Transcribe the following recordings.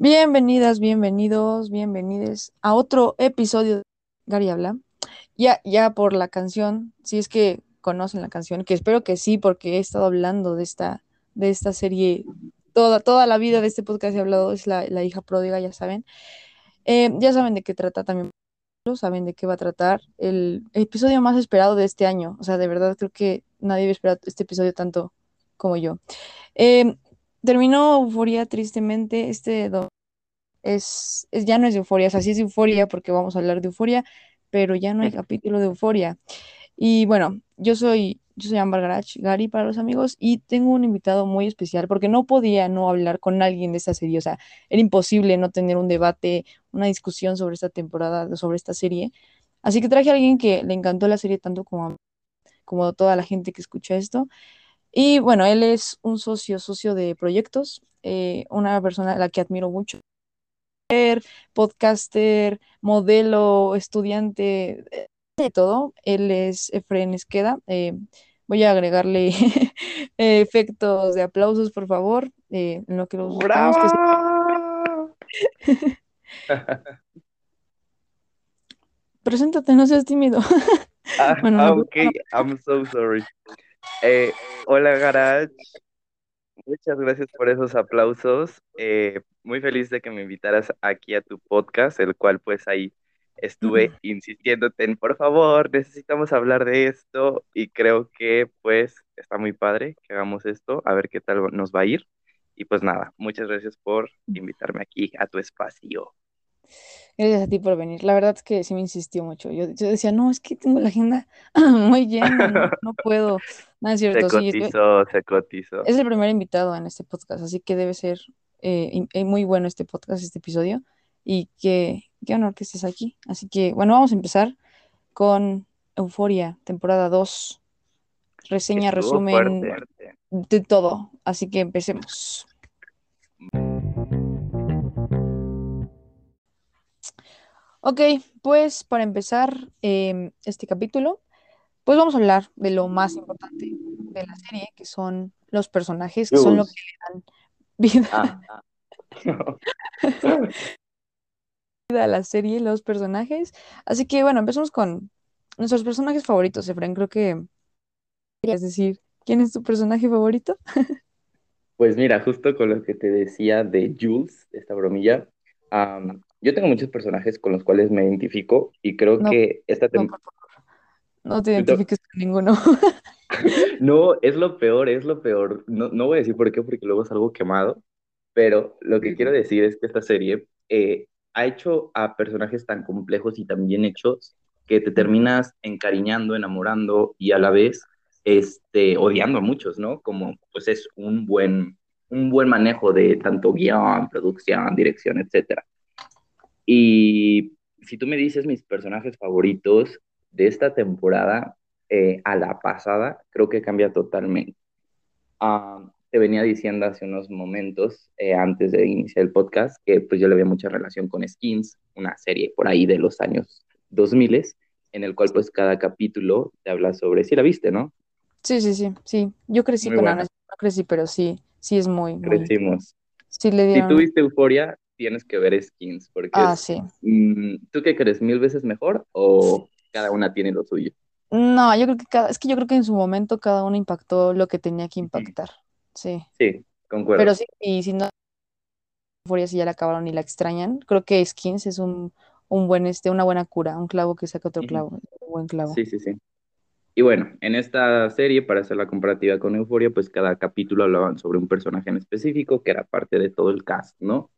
Bienvenidas, bienvenidos, bienvenides a otro episodio de Gary Habla. Ya, ya por la canción, si es que conocen la canción, que espero que sí, porque he estado hablando de esta, de esta serie toda, toda la vida de este podcast he hablado, es la, la hija pródiga, ya saben. Eh, ya saben de qué trata también, saben de qué va a tratar. El, episodio más esperado de este año, o sea, de verdad creo que nadie había esperado este episodio tanto como yo. Eh, terminó Euforia tristemente, este es, es, ya no es Euforia, o sea, sí es Euforia porque vamos a hablar de Euforia, pero ya no hay capítulo de Euforia. Y bueno, yo soy, yo soy Amber Garach, Gary para los amigos, y tengo un invitado muy especial porque no podía no hablar con alguien de esta serie, o sea, era imposible no tener un debate, una discusión sobre esta temporada, sobre esta serie. Así que traje a alguien que le encantó la serie tanto como, como toda la gente que escucha esto. Y bueno, él es un socio, socio de proyectos, eh, una persona a la que admiro mucho. Podcaster, modelo, estudiante, de todo. Él es Efren Esqueda. Eh, voy a agregarle efectos de aplausos, por favor, eh, en lo que los buscamos. Que se... Preséntate, no seas tímido. ah, bueno, no, ok, I'm so sorry. Eh, hola, Garage. Muchas gracias por esos aplausos. Eh, muy feliz de que me invitaras aquí a tu podcast, el cual pues ahí estuve insistiéndote en, por favor, necesitamos hablar de esto y creo que pues está muy padre que hagamos esto, a ver qué tal nos va a ir. Y pues nada, muchas gracias por invitarme aquí a tu espacio. Gracias a ti por venir. La verdad es que sí me insistió mucho. Yo, yo decía, no, es que tengo la agenda muy llena, no, no puedo. No es cierto. Se cotizó, sí, se cotizó. Es el primer invitado en este podcast, así que debe ser eh, muy bueno este podcast, este episodio. Y qué, qué honor que estés aquí. Así que, bueno, vamos a empezar con Euforia, temporada 2. Reseña, Estuvo resumen fuerte. de todo. Así que empecemos. Ok, pues para empezar eh, este capítulo, pues vamos a hablar de lo más importante de la serie, que son los personajes, que son lo que le dan vida. Ah, ah. a la serie, los personajes. Así que bueno, empezamos con nuestros personajes favoritos, Efraín. Creo que querías decir, ¿quién es tu personaje favorito? Pues mira, justo con lo que te decía de Jules, esta bromilla, um, yo tengo muchos personajes con los cuales me identifico y creo No, que esta no te identifiques con ninguno. No, es lo peor, es lo peor. No, no voy a decir por qué, porque luego es algo quemado, pero lo que quiero decir es que esta serie eh, ha hecho a personajes tan complejos y tan bien hechos que te terminas encariñando, enamorando y a la vez este, odiando a muchos, ¿no? Como pues es un buen, un buen manejo de tanto guion, producción, dirección, etcétera. Y si tú me dices mis personajes favoritos de esta temporada eh, a la pasada, creo que cambia totalmente. Ah, te venía diciendo hace unos momentos, eh, antes de iniciar el podcast, que pues yo le veía mucha relación con Skins, una serie por ahí de los años 2000, en el cual pues cada capítulo te habla sobre, sí la viste, ¿no? Sí, sí, sí, sí. Yo crecí Muy con buena, Ana, no crecí, pero sí, sí es muy, muy, crecimos. sí le Si dieron, viste Euforia, tienes que ver Skins, porque ah, es, sí. mm, ¿tú qué crees? ¿Mil veces mejor o cada una tiene lo suyo? No, yo creo que cada, es que yo creo que en su momento cada uno impactó lo que tenía que impactar. Sí. Sí, Pero concuerdo. sí, y si no, Euphoria si ya la acabaron y la extrañan, creo que Skins es un, un buen, este, una buena cura, un clavo que saca otro clavo, un buen clavo. Sí, sí, sí. Y bueno, en esta serie, para hacer la comparativa con Euforia, pues cada capítulo hablaban sobre un personaje en específico que era parte de todo el cast, ¿no?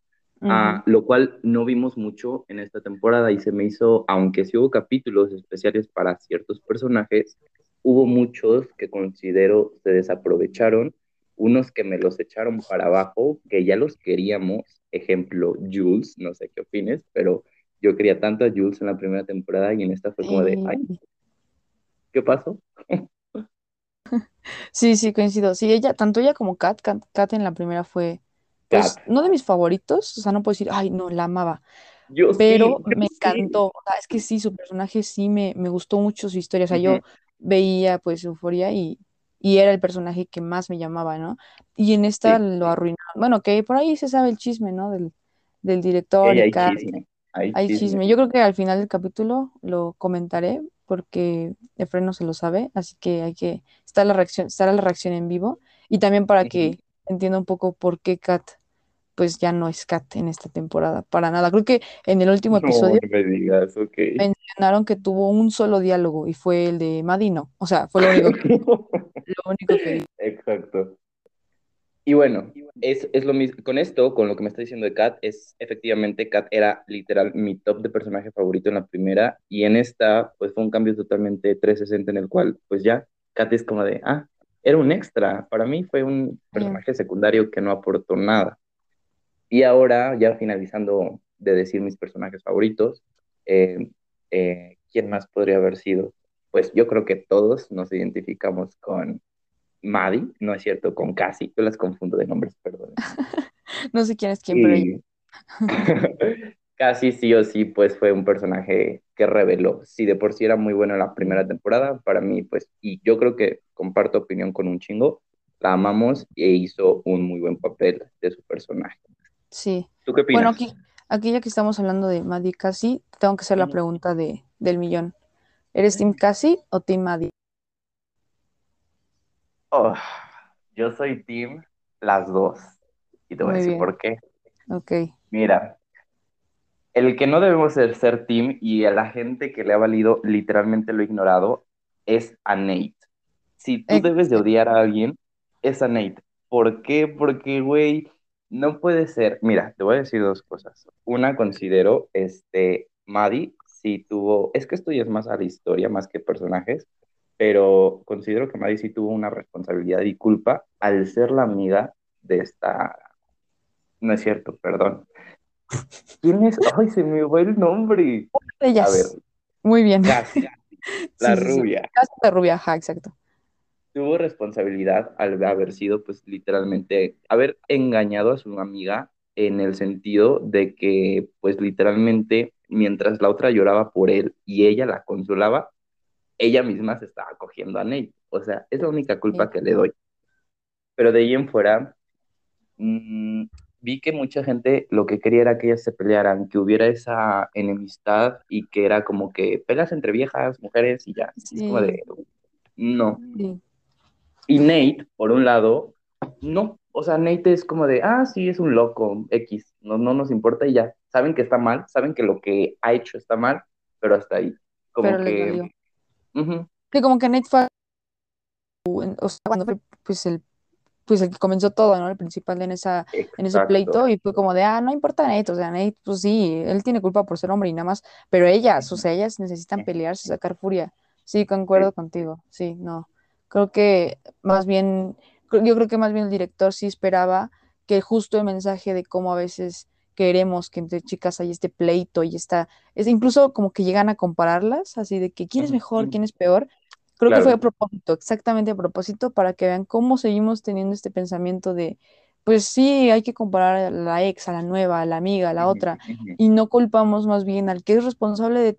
Ujú. lo cual no vimos mucho en esta temporada y se me hizo, aunque sí hubo capítulos especiales para ciertos personajes, hubo muchos que considero se desaprovecharon, unos que me los echaron para abajo, que ya los queríamos, ejemplo, Jules, no sé qué opines, pero yo quería tanto a Jules en la primera temporada y en esta fue como de, ay, ¿qué pasó? Sí, sí, coincido. Sí, ella, tanto ella como Kat, Kat, Kat en la primera fue, pues, no de mis favoritos, o sea, no puedo decir, ay, no, la amaba, Yo pero me sí. encantó, o sea, es que sí, su personaje sí me, me gustó mucho su historia, o sea, yo veía, pues, Euforia y, y era el personaje que más me llamaba, ¿no? Y en esta Sí. lo arruinaron, bueno, que por ahí se sabe el chisme, ¿no? Del, del director Y hay chisme, hay Hay chisme. chisme. Yo creo que al final del capítulo lo comentaré porque Efraín no se lo sabe, así que hay que estar la reacción, estará la reacción en vivo y también para que entienda un poco por qué Kat pues ya no es Kat en esta temporada, para nada. Creo que en el último episodio no me digas, ok. mencionaron que tuvo un solo diálogo y fue el de Madino. O sea, fue lo único que, lo único que. Exacto. Y bueno, es, es lo mismo. Con esto, con lo que me está diciendo de Kat, es efectivamente Kat era literal mi top de personaje favorito en la primera, y en esta, pues fue un cambio totalmente 360 en el cual, pues ya, Kat es como de, ah, era un extra. Para mí fue un personaje secundario que no aportó nada. Y ahora, ya finalizando de decir mis personajes favoritos, eh, eh, ¿quién más podría haber sido? Pues yo creo que todos nos identificamos con Maddie, no es cierto, con Cassie, yo las confundo de nombres, perdón. No sé quién es quién, pero Cassie sí o sí, pues fue un personaje que reveló. Si de por sí era muy bueno en la primera temporada, para mí, pues, y yo creo que comparto opinión con un chingo, la amamos e hizo un muy buen papel de su personaje. Sí. ¿Tú qué opinas? Bueno, aquí, aquí ya que estamos hablando de Maddie Cassie, tengo que hacer la pregunta de, del millón. ¿Eres Team Cassie o Team Maddie? Oh, yo soy team las dos. Y te voy a decir bien. por qué. Ok. Mira, el que no debemos ser, ser team y a la gente que le ha valido literalmente lo ignorado es a Nate. Si tú Eh, debes de odiar a alguien, es a Nate. ¿Por qué? Porque, güey, no puede ser. Mira, te voy a decir dos cosas. Una, considero, este, Maddie, sí tuvo, es que esto ya es más a la historia, más que personajes, pero considero que Maddie sí tuvo una responsabilidad y culpa al ser la amiga de esta, no es cierto, perdón. ¿Quién es? Ay, se me fue el nombre. A ver, Ellas. Muy bien. La Sí, sí, sí. rubia. Cassie la rubia, ajá, exacto. Tuvo responsabilidad al haber sido, pues, literalmente, haber engañado a su amiga en el sentido de que, pues, literalmente, mientras la otra lloraba por él y ella la consolaba, ella misma se estaba cogiendo a Nate. O sea, es la única culpa Sí. que le doy. Pero de ahí en fuera, mm, vi que mucha gente lo que quería era que ellas se pelearan, que hubiera esa enemistad y que era como que peleas entre viejas, mujeres y ya. Es como Sí. de, no. Sí. Y Nate, por un lado, no. O sea, Nate es como de, ah, sí, es un loco, X, no, no nos importa y ya. Saben que está mal, saben que lo que ha hecho está mal, pero hasta ahí. Como Pero que. Sí, como que Nate fue, o sea, cuando fue pues el, pues el que comenzó todo, ¿no? El principal en esa, en ese pleito, y fue como de, ah, no importa Nate, o sea, Nate, pues sí, él tiene culpa por ser hombre y nada más, pero ellas, o sea, ellas necesitan pelearse, sacar furia. Sí, concuerdo contigo, sí, no. Creo que más bien, yo creo que más bien el director sí esperaba que justo el mensaje de cómo a veces queremos que entre chicas hay este pleito y está, es incluso como que llegan a compararlas, así de que quién es mejor, quién es peor. Creo que fue a propósito, exactamente a propósito, para que vean cómo seguimos teniendo este pensamiento de, pues sí, hay que comparar a la ex, a la nueva, a la amiga, a la otra, y no culpamos más bien al que es responsable de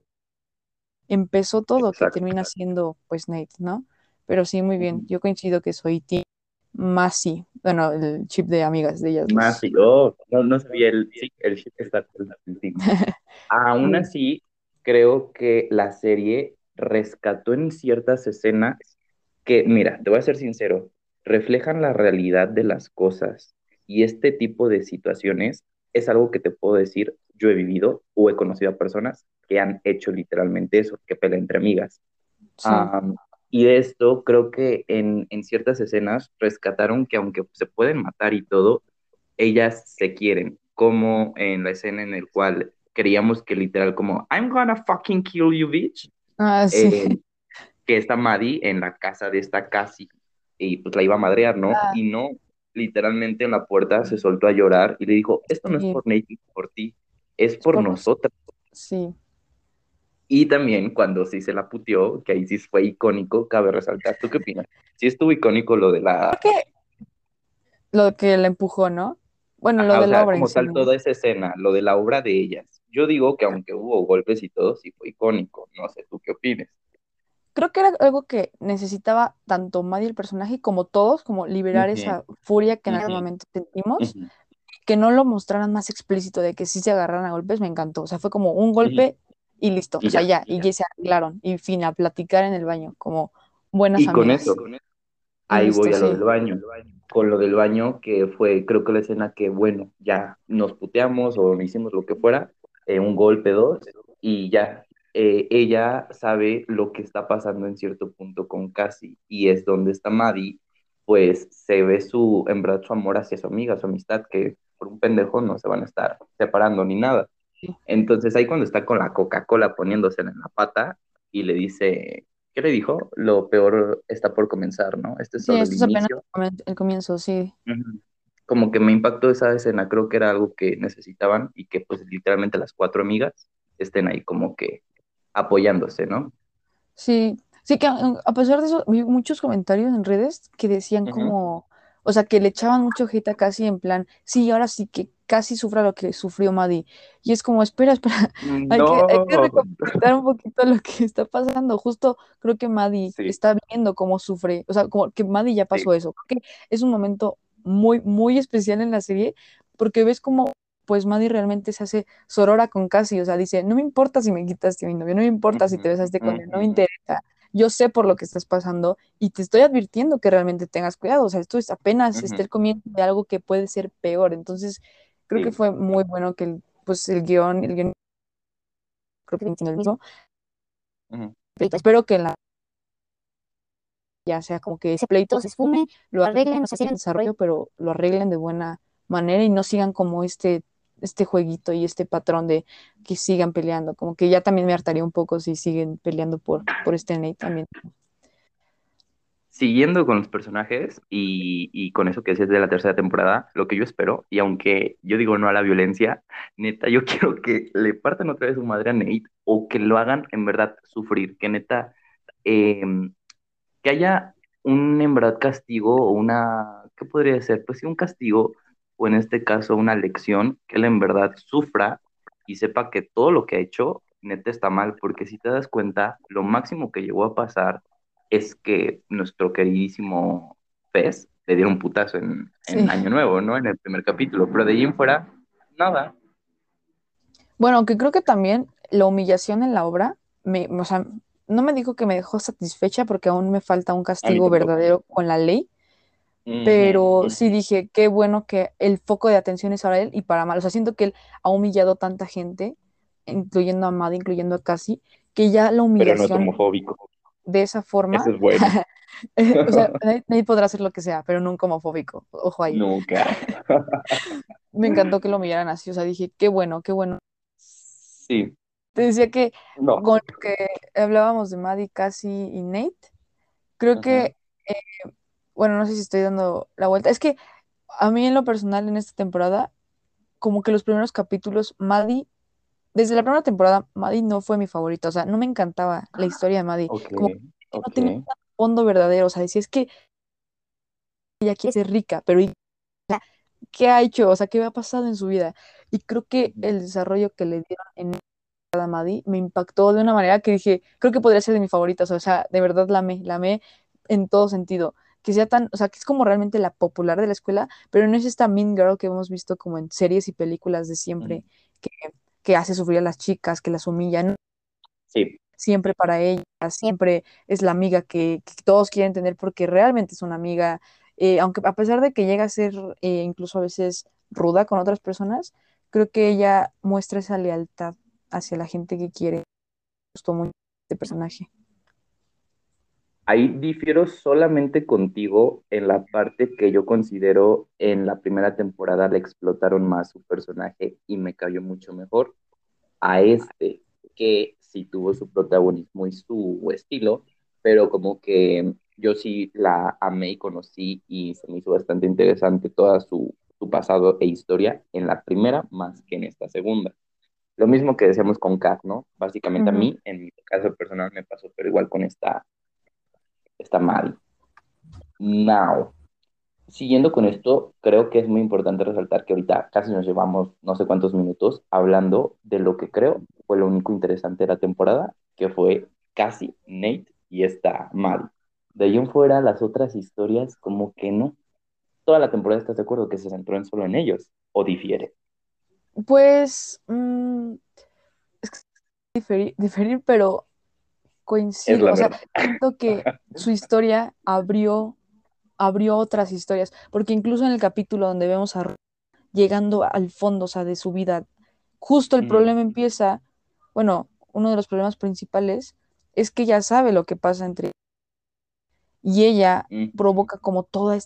empezó todo, que termina siendo pues Nate, ¿no? Pero sí, muy bien, yo coincido que soy Team Masi, bueno, el chip de amigas de ellas dos. sí, oh, no, no sabía el, el ship está. Aún así, creo que la serie rescató en ciertas escenas que, mira, te voy a ser sincero, reflejan la realidad de las cosas y este tipo de situaciones es algo que te puedo decir, yo he vivido o he conocido a personas que han hecho literalmente eso, que pelean entre amigas. Sí, y de esto creo que en, en ciertas escenas rescataron que aunque se pueden matar y todo, ellas se quieren, como en la escena en la cual creíamos que literal como I'm gonna fucking kill you, bitch, ah, sí, eh, que está Maddie en la casa de esta Cassie y pues la iba a madrear, ¿no? Ah. Y no, literalmente en la puerta se soltó a llorar y le dijo, esto no es por Nate por ti, es por por nosotras. sí, Y también cuando sí se la puteó, que ahí sí fue icónico, cabe resaltar. ¿Tú qué opinas? Sí estuvo icónico lo de la... creo que lo que la empujó, ¿no? Bueno, lo Ajá, de o la sea, obra como sí, tal ¿no? toda esa escena, lo de la obra de ellas. Yo digo que aunque hubo golpes y todo, sí fue icónico. No sé, ¿tú qué opines? Creo que era algo que necesitaba tanto Maddie el personaje como todos, como liberar Ujú, esa furia que en algún ujú, momento sentimos. ujú. que no lo mostraran más explícito de que sí se agarraran a golpes, me encantó. O sea, fue como un golpe y listo. Y o sea, ya, ya, y ya se arreglaron. Y fin, a platicar en el baño, como buenas Y con amigas. eso, Y ahí listo, voy a lo sí. del baño. Con lo del baño, que fue, creo que la escena que, bueno, ya nos puteamos o hicimos lo que fuera, eh, un golpe, dos, y ya. Eh, ella sabe lo que está pasando en cierto punto con Cassie, y es donde está Maddie, pues se ve su, en verdad, su amor hacia su amiga, su amistad, que por un pendejo no se van a estar separando ni nada. Entonces ahí cuando está con la Coca-Cola poniéndosela en la pata y le dice, ¿qué le dijo? Lo peor está por comenzar, ¿no? Este es Sí, solo esto el es apenas inicio. el comienzo, sí. Como que me impactó esa escena, creo que era algo que necesitaban y que pues literalmente las cuatro amigas estén ahí como que apoyándose, ¿no? Sí, sí que a, pesar de eso, vi muchos comentarios en redes que decían como, o sea, que le echaban mucho hate a Cassie en plan, sí, ahora sí que casi sufra lo que sufrió Maddie. Y es como, espera, espera, hay que, hay que un poquito lo que está pasando. Justo creo que Maddie sí, está viendo cómo sufre, o sea, como que Maddie ya sí. pasó eso. Creo que es un momento muy, muy especial en la serie porque ves como pues Maddie realmente se hace sorora con Cassie, o sea, dice, no me importa si me quitaste a mi novio, no me importa si te besaste con él, no me interesa, yo sé por lo que estás pasando y te estoy advirtiendo que realmente tengas cuidado, o sea, esto es apenas está Ujú. el comienzo de algo que puede ser peor, entonces creo que fue muy bueno que el, pues el guion, el guion creo que tiene el mismo, espero que en la ya sea como que ese pleito se esfume, lo arreglen, o sea, sigan en desarrollo, pero lo arreglen de buena manera y no sigan como este, este jueguito y este patrón de que sigan peleando. Como que ya también me hartaría un poco si siguen peleando por, por este Nate también. Siguiendo con los personajes y, y con eso que decías de la tercera temporada, lo que yo espero, y aunque yo digo no a la violencia, neta, yo quiero que le partan otra vez su madre a Nate o que lo hagan en verdad sufrir, que neta, eh, que haya un en verdad castigo o una, ¿qué podría ser? Pues sí, un castigo o en este caso una lección, que él en verdad sufra y sepa que todo lo que ha hecho neta está mal, porque si te das cuenta, lo máximo que llegó a pasar es que nuestro queridísimo Pez le dieron un putazo en, en Sí. Año Nuevo, ¿no? En el primer capítulo, pero de ahí en fuera, nada. Bueno, aunque creo que también la humillación en la obra, me, o sea, no me dijo que me dejó satisfecha porque aún me falta un castigo verdadero con la ley, pero sí dije, qué bueno que el foco de atención es ahora él y para mal. O sea, siento que él ha humillado a tanta gente, incluyendo a Maddie, incluyendo a Cassie, que ya la Pero no es humillación homofóbico. de esa forma, Eso es bueno. o sea, nadie, podrá hacer lo que sea, pero nunca homofóbico. Ojo ahí. Nunca. Me encantó que lo humillaran así, o sea, dije, qué bueno, qué bueno. Sí, Te decía que no. con lo que hablábamos de Maddie, Cassie y Nate, creo que, eh, bueno, no sé si estoy dando la vuelta. Es que a mí en lo personal en esta temporada, como que los primeros capítulos, Maddie, desde la primera temporada, Maddie no fue mi favorita, o sea, no me encantaba la historia de Maddie, como que no tenía un fondo verdadero, o sea, decía, es que ella quiere ser rica, pero ¿y ¿qué ha hecho? O sea, ¿qué ha pasado en su vida? Y creo que el desarrollo que le dieron en a Maddie me impactó de una manera que dije, creo que podría ser de mis favoritas, o sea, de verdad la amé, la amé en todo sentido. Que sea tan, o sea, que es como realmente la popular de la escuela, pero no es esta mean girl que hemos visto como en series y películas de siempre, que, que hace sufrir a las chicas, que las humilla, no, Sí, siempre para ella, siempre es la amiga que, que todos quieren tener porque realmente es una amiga, eh, aunque a pesar de que llega a ser eh, incluso a veces ruda con otras personas, creo que ella muestra esa lealtad hacia la gente que quiere. Me gustó mucho este personaje. Ahí difiero solamente contigo en la parte que yo considero en la primera temporada le explotaron más su personaje y me cayó mucho mejor a este, que sí tuvo su protagonismo y su estilo, pero como que yo sí la amé y conocí y se me hizo bastante interesante toda su, su pasado e historia en la primera más que en esta segunda. Lo mismo que decíamos con Kat, ¿no? Básicamente a Ujú. mí, en mi caso personal, me pasó, pero igual con esta, esta Maddie. Now, siguiendo con esto, creo que es muy importante resaltar que ahorita casi nos llevamos no sé cuántos minutos hablando de lo que creo fue lo único interesante de la temporada, que fue casi Nate y esta Maddie. De ahí en fuera, las otras historias, como que no. Toda la temporada estás de acuerdo que se centró en solo en ellos. o difiere? Pues, mm, es que diferir, diferir, pero coincido, o sea, siento que su historia abrió, abrió otras historias, porque incluso en el capítulo donde vemos a llegando al fondo, o sea, de su vida, justo el Ujú, problema empieza, bueno, uno de los problemas principales es que ella sabe lo que pasa entre y ella ujú. provoca como toda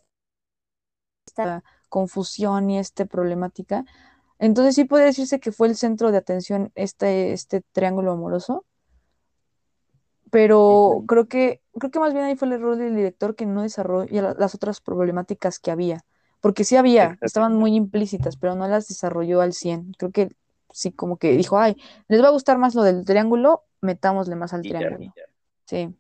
esta confusión y esta problemática. Entonces sí puede decirse que fue el centro de atención este, este triángulo amoroso, pero creo que, creo que más bien ahí fue el error del director que no desarrolla la- las otras problemáticas que había, porque sí había, estaban muy implícitas, pero no las desarrolló al 100. Creo que sí, como que dijo, ay, les va a gustar más lo del triángulo, metámosle más al ya, triángulo. Sí,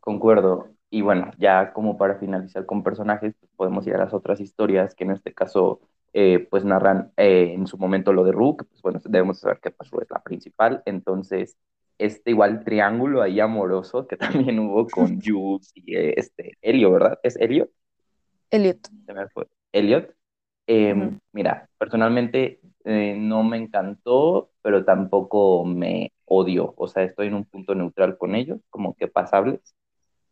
concuerdo. Y bueno, ya como para finalizar con personajes, pues podemos ir a las otras historias que en este caso, eh, pues narran eh, en su momento lo de Rook, pues bueno, debemos saber qué pasó, es la principal. Entonces, este igual triángulo ahí amoroso que también hubo con Jules y eh, este, Elio, ¿verdad? ¿Es Elio? Elliot. Se me fue. Elliot. Eh, mira, personalmente eh, no me encantó, pero tampoco me odio. O sea, estoy en un punto neutral con ellos, como que pasables.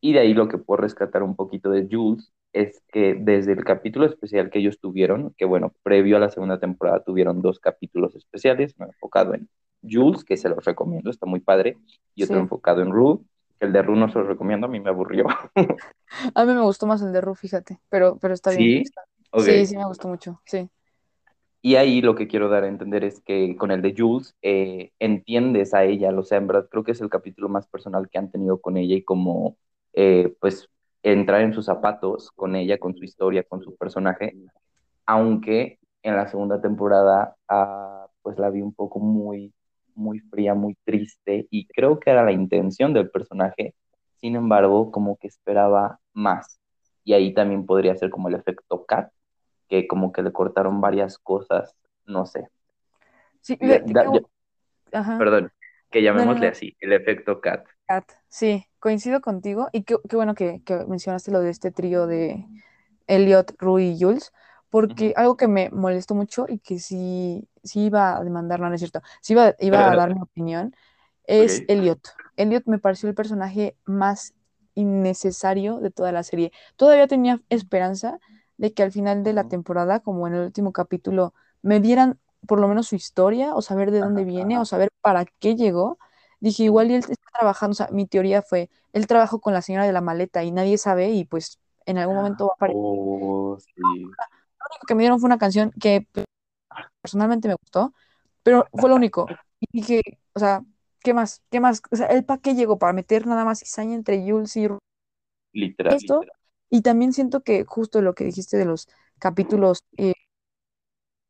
Y de ahí lo que puedo rescatar un poquito de Jules es que desde el capítulo especial que ellos tuvieron, que bueno, previo a la segunda temporada tuvieron dos capítulos especiales, uno enfocado en Jules, que se los recomiendo, está muy padre, y otro Sí, enfocado en Rue, que el de Rue no se los recomiendo, a mí me aburrió. a mí me gustó más el de Ru, fíjate, pero, pero está bien. Sí, sí me gustó mucho, sí. Y ahí lo que quiero dar a entender es que con el de Jules eh, entiendes a ella, o sea, en verdad creo que es el capítulo más personal que han tenido con ella y como, eh, pues, entrar en sus zapatos con ella, con su historia, con su personaje, aunque en la segunda temporada, ah, pues la vi un poco muy, muy fría, muy triste y creo que era la intención del personaje, sin embargo, como que esperaba más. Y ahí también podría ser como el efecto Cat que como que le cortaron varias cosas, no sé. Sí, Ya- da- ajá, perdón, que no, llamémosle no, así, el efecto Cat. Kat, sí, coincido contigo y qué, qué bueno que, que mencionaste lo de este trío de Elliot, Rui y Jules, porque algo que me molestó mucho y que sí, sí iba a demandar, no, no es cierto, sí iba, iba a dar mi opinión, es Ok. Elliot. Elliot me pareció el personaje más innecesario de toda la serie. Todavía tenía esperanza de que al final de la temporada, como en el último capítulo, me dieran por lo menos su historia o saber de dónde viene o saber para qué llegó. Dije, igual y él está trabajando, o sea, mi teoría fue, él trabajó con la señora de la maleta y nadie sabe y pues en algún momento va a aparecer. Oh, sí. Único que me dieron fue una canción que personalmente me gustó, pero fue lo único. Y dije, o sea, ¿qué más? ¿Qué más? O sea, ¿el para qué llegó? Para meter nada más cizaña entre Jules y Literal. esto. Y también siento que justo lo que dijiste de los capítulos eh,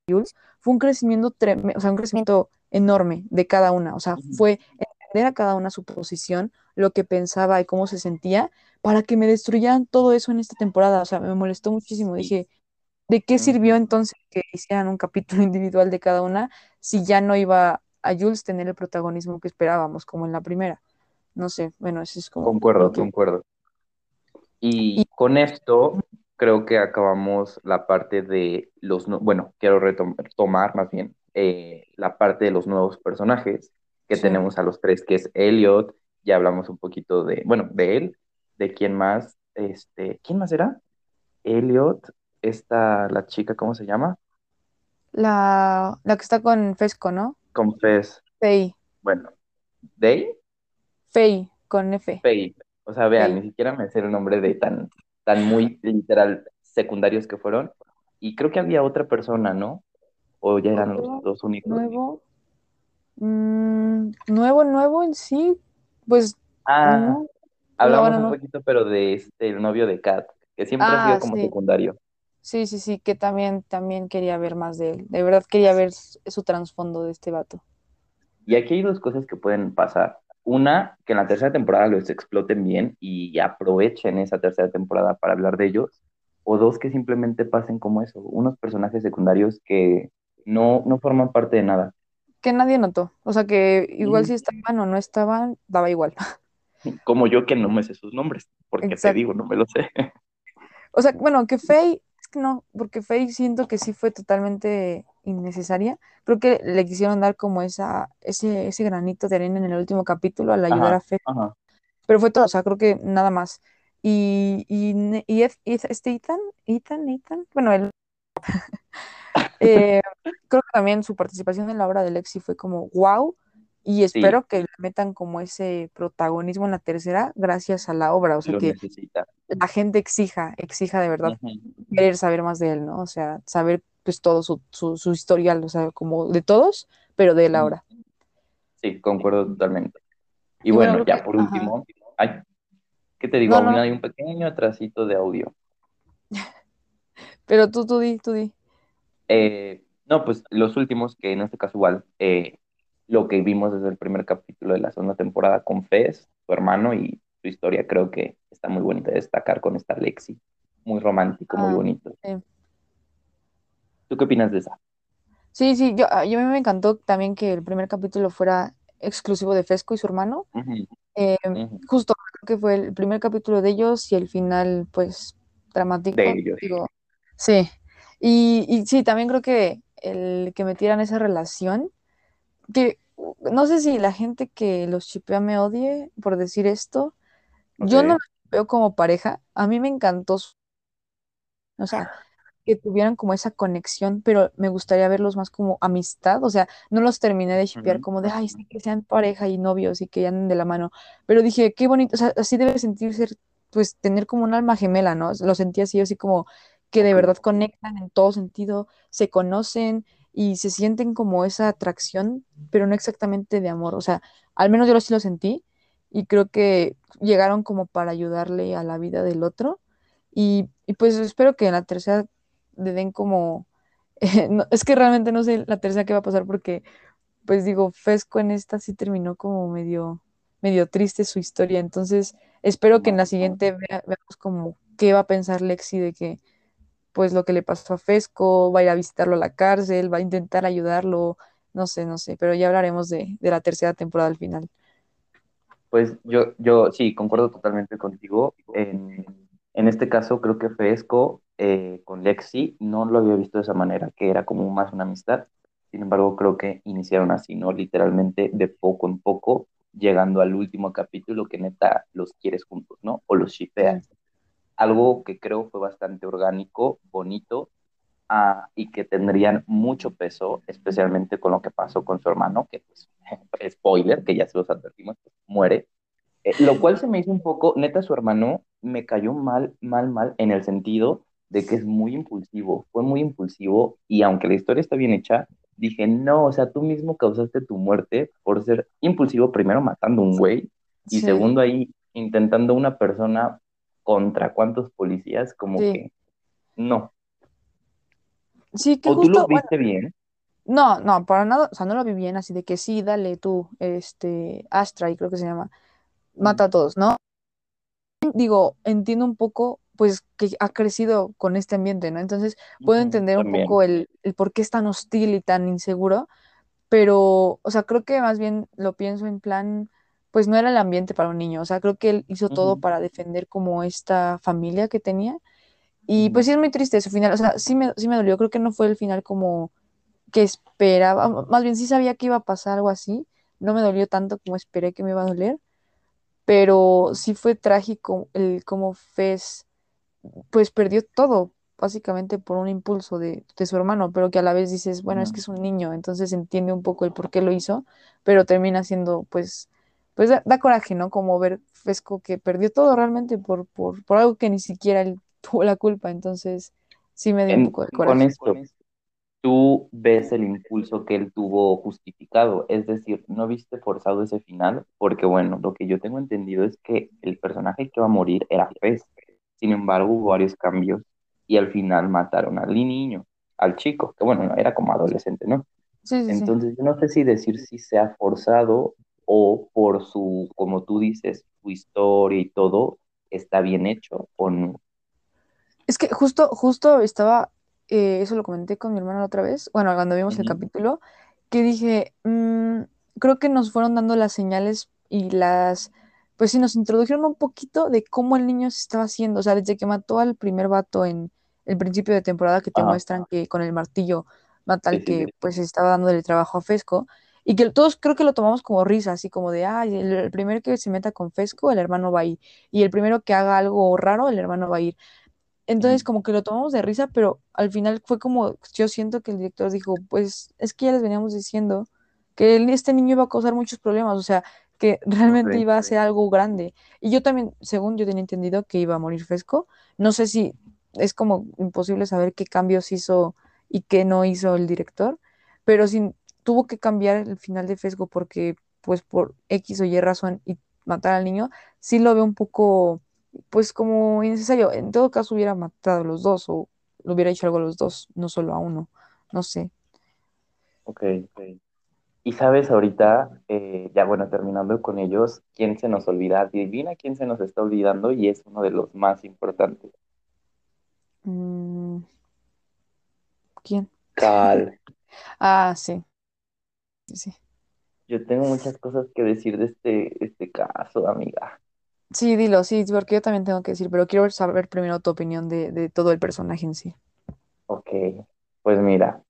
Jules, fue un crecimiento tremendo, o sea, un crecimiento enorme de cada una. O sea, fue entender a cada una su posición, lo que pensaba y cómo se sentía, para que me destruyeran todo eso en esta temporada. O sea, me molestó muchísimo. Dije, ¿de qué sirvió entonces que hicieran un capítulo individual de cada una si ya no iba a Jules tener el protagonismo que esperábamos, como en la primera? No sé, bueno, eso es como Concuerdo, que... concuerdo. Y Y con esto creo que acabamos la parte de los, nu- bueno, quiero retom- retomar más bien eh, la parte de los nuevos personajes que sí, tenemos a los tres, que es Elliot, ya hablamos un poquito de, bueno, de él, de quién más, este, ¿quién más era? Elliot, esta, la chica, ¿cómo se llama? la, la que está con Fesco, ¿no? Confess, Fey, bueno, Day, Fey, con F, Faye, o sea, vean, Fey. ni siquiera me sé el nombre de tan, tan muy literal secundarios que fueron, y creo que había otra persona, ¿no? o ya eran los dos únicos. nuevo, mm, nuevo, nuevo en sí, pues Ah, no, no, hablamos bueno, un poquito, pero de este, el novio de Kat, que siempre ha sido Ah, como sí, secundario. Sí, sí, sí, que también, también quería ver más de él. De verdad quería ver su, trasfondo de este vato. Y aquí hay dos cosas que pueden pasar. Una, que en la tercera temporada los exploten bien y aprovechen esa tercera temporada para hablar de ellos. O dos, que simplemente pasen como eso, unos personajes secundarios que no, no forman parte de nada. Que nadie notó. O sea que igual si estaban o no estaban, daba igual. Como yo que no me sé sus nombres, porque te digo, no me lo sé. O sea, bueno, que Faye que no, porque Faye siento que sí fue totalmente innecesaria. Creo que le quisieron dar como esa, ese, ese granito de arena en el último capítulo al ayudar Ajá, a Faye, ajá. pero fue todo, o sea, creo que nada más. Y, y, y este Ethan, Ethan, Ethan, bueno, él, eh, creo que también su participación en la obra de Lexi fue como wow, y Sí, espero que le metan como ese protagonismo en la tercera gracias a la obra, o sea, lo que necesita. la gente exija, exija de verdad querer saber más de él, ¿no? O sea, saber pues todo su, su, su historial, o sea, como de todos, pero de él ujú. ahora. Sí, concuerdo totalmente. Y Y bueno, ya que, por último, ay, ¿qué te digo? no, Aún no, hay un pequeño atrasito de audio. pero tú, tú di, tú di. Eh, no, pues los últimos, que en este caso igual, eh, lo que vimos desde el primer capítulo de la segunda temporada con Fez, su hermano y su historia, creo que está muy bonita de destacar con esta Lexi. Muy romántico, muy Ah, bonito. sí. ¿Tú qué opinas de esa? Sí, sí, yo, a yo me encantó también que el primer capítulo fuera exclusivo de Fesco y su hermano. Ujú, Eh, ujú. justo creo que fue el primer capítulo de ellos y el final, pues, De dramático, ellos. digo, sí. Y, y sí, también creo que el que metieran esa relación, que no sé si la gente que los chipea me odie por decir esto, yo no los veo como pareja, a mí me encantó, su- o sea, que tuvieran como esa conexión, pero me gustaría verlos más como amistad, o sea, no los terminé de shipear Ujú, como de, ay, sí, que sean pareja y novios y que anden de la mano, pero dije, qué bonito, o sea, así debe sentirse, pues, tener como un alma gemela, ¿no? Lo sentí así, así como que de verdad conectan en todo sentido, se conocen y se sienten como esa atracción, pero no exactamente de amor, o sea, al menos yo sí lo sentí y creo que llegaron como para ayudarle a la vida del otro. Y, y pues espero que en la tercera le den como, es que realmente no sé la tercera qué va a pasar porque, pues digo, Fesco en esta sí terminó como medio, medio triste su historia, entonces espero que en la siguiente vea- veamos como qué va a pensar Lexi de que, pues lo que le pasó a Fesco, va a ir a visitarlo a la cárcel, va a intentar ayudarlo, no sé, no sé, pero ya hablaremos de, de la tercera temporada al final. Pues yo, yo sí, concuerdo totalmente contigo. En, en este caso, creo que Fesco eh, con Lexi no lo había visto de esa manera, que era como más una amistad. Sin embargo, creo que iniciaron así, ¿no? Literalmente de poco en poco, llegando al último capítulo que neta los quieres juntos, ¿no? O los Sí, shipeas. Algo que creo fue bastante orgánico, bonito, ah, y que tendrían mucho peso, especialmente con lo que pasó con su hermano, que pues, spoiler, que ya se los advertimos, pues, muere. Eh, lo cual se me hizo un poco, neta, su hermano me cayó mal, mal, mal, en el sentido de que es muy impulsivo, fue muy impulsivo y aunque la historia está bien hecha, dije, no, o sea, tú mismo causaste tu muerte por ser impulsivo, primero matando a un güey y sí, segundo ahí intentando una persona contra cuántos policías, como sí, que no. sí, que O tú lo bueno, viste bien. No, no, para nada, o sea, no lo vi bien, así de que sí, dale tú, este, Astra, y creo que se llama, mata a todos, ¿no? Digo, entiendo un poco, pues, que ha crecido con este ambiente, ¿no? Entonces, puedo entender un poco el, el por qué es tan hostil y tan inseguro, pero, o sea, creo que más bien lo pienso en plan, pues no era el ambiente para un niño, o sea, creo que él hizo todo para defender como esta familia que tenía, y pues sí es muy triste su final, o sea, sí me, sí me dolió, creo que no fue el final como que esperaba, más bien sí sabía que iba a pasar algo así, no me dolió tanto como esperé que me iba a doler, pero sí fue trágico el cómo Fez pues perdió todo, básicamente por un impulso de, de su hermano, pero que a la vez dices, bueno, es que es un niño, entonces entiende un poco el por qué lo hizo, pero termina siendo pues, pues da, da coraje, ¿no? Como ver Fesco que perdió todo realmente por, por, por algo que ni siquiera él tuvo la culpa, entonces sí me dio un poco de con coraje. esto. tú ves el impulso que él tuvo justificado, es decir, no viste forzado ese final, porque bueno, lo que yo tengo entendido es que el personaje que va a morir era Fez, sin embargo hubo varios cambios y al final mataron al niño, al chico, que bueno, era como adolescente, ¿no? Sí, sí, sí. Entonces yo no sé si decir si sea forzado o por su, como tú dices, su historia y todo está bien hecho o no. Es que justo, justo estaba, eh, eso lo comenté con mi hermana la otra vez, bueno, cuando vimos el capítulo, que dije, "Mm, creo que nos fueron dando las señales y las, pues sí, nos introdujeron un poquito de cómo el niño se estaba haciendo, o sea, desde que mató al primer vato en, el principio de temporada que te Ajá. muestran que con el martillo mata Sí, al sí, que sí. pues estaba dándole trabajo a Fesco y que todos creo que lo tomamos como risa, así como de, ay, el, el primero que se meta con Fesco, el hermano va a ir, y el primero que haga algo raro, el hermano va a ir. Entonces como que lo tomamos de risa, pero al final fue como, yo siento que el director dijo, pues es que ya les veníamos diciendo que este niño iba a causar muchos problemas, o sea, que realmente iba a ser algo grande. Y yo también, según yo tenía entendido que iba a morir Fesco, no sé si es como imposible saber qué cambios hizo y qué no hizo el director, pero sí tuvo que cambiar el final de Fesco porque, pues por X o Y razón y matar al niño, sí lo veo un poco pues como innecesario. En todo caso hubiera matado a los dos o lo hubiera hecho algo a los dos, no solo a uno. No sé. Ok. Y sabes, ahorita, eh, ya bueno, terminando con ellos, ¿quién se nos olvida? Adivina quién se nos está olvidando y es uno de los más importantes. Mm, ¿quién? Cal. Ah, sí, sí, sí. Yo tengo muchas cosas que decir de este, este caso, amiga. Sí, dilo, sí, porque yo también tengo que decir, pero quiero saber primero tu opinión de, de todo el personaje en sí. Ok, pues mira,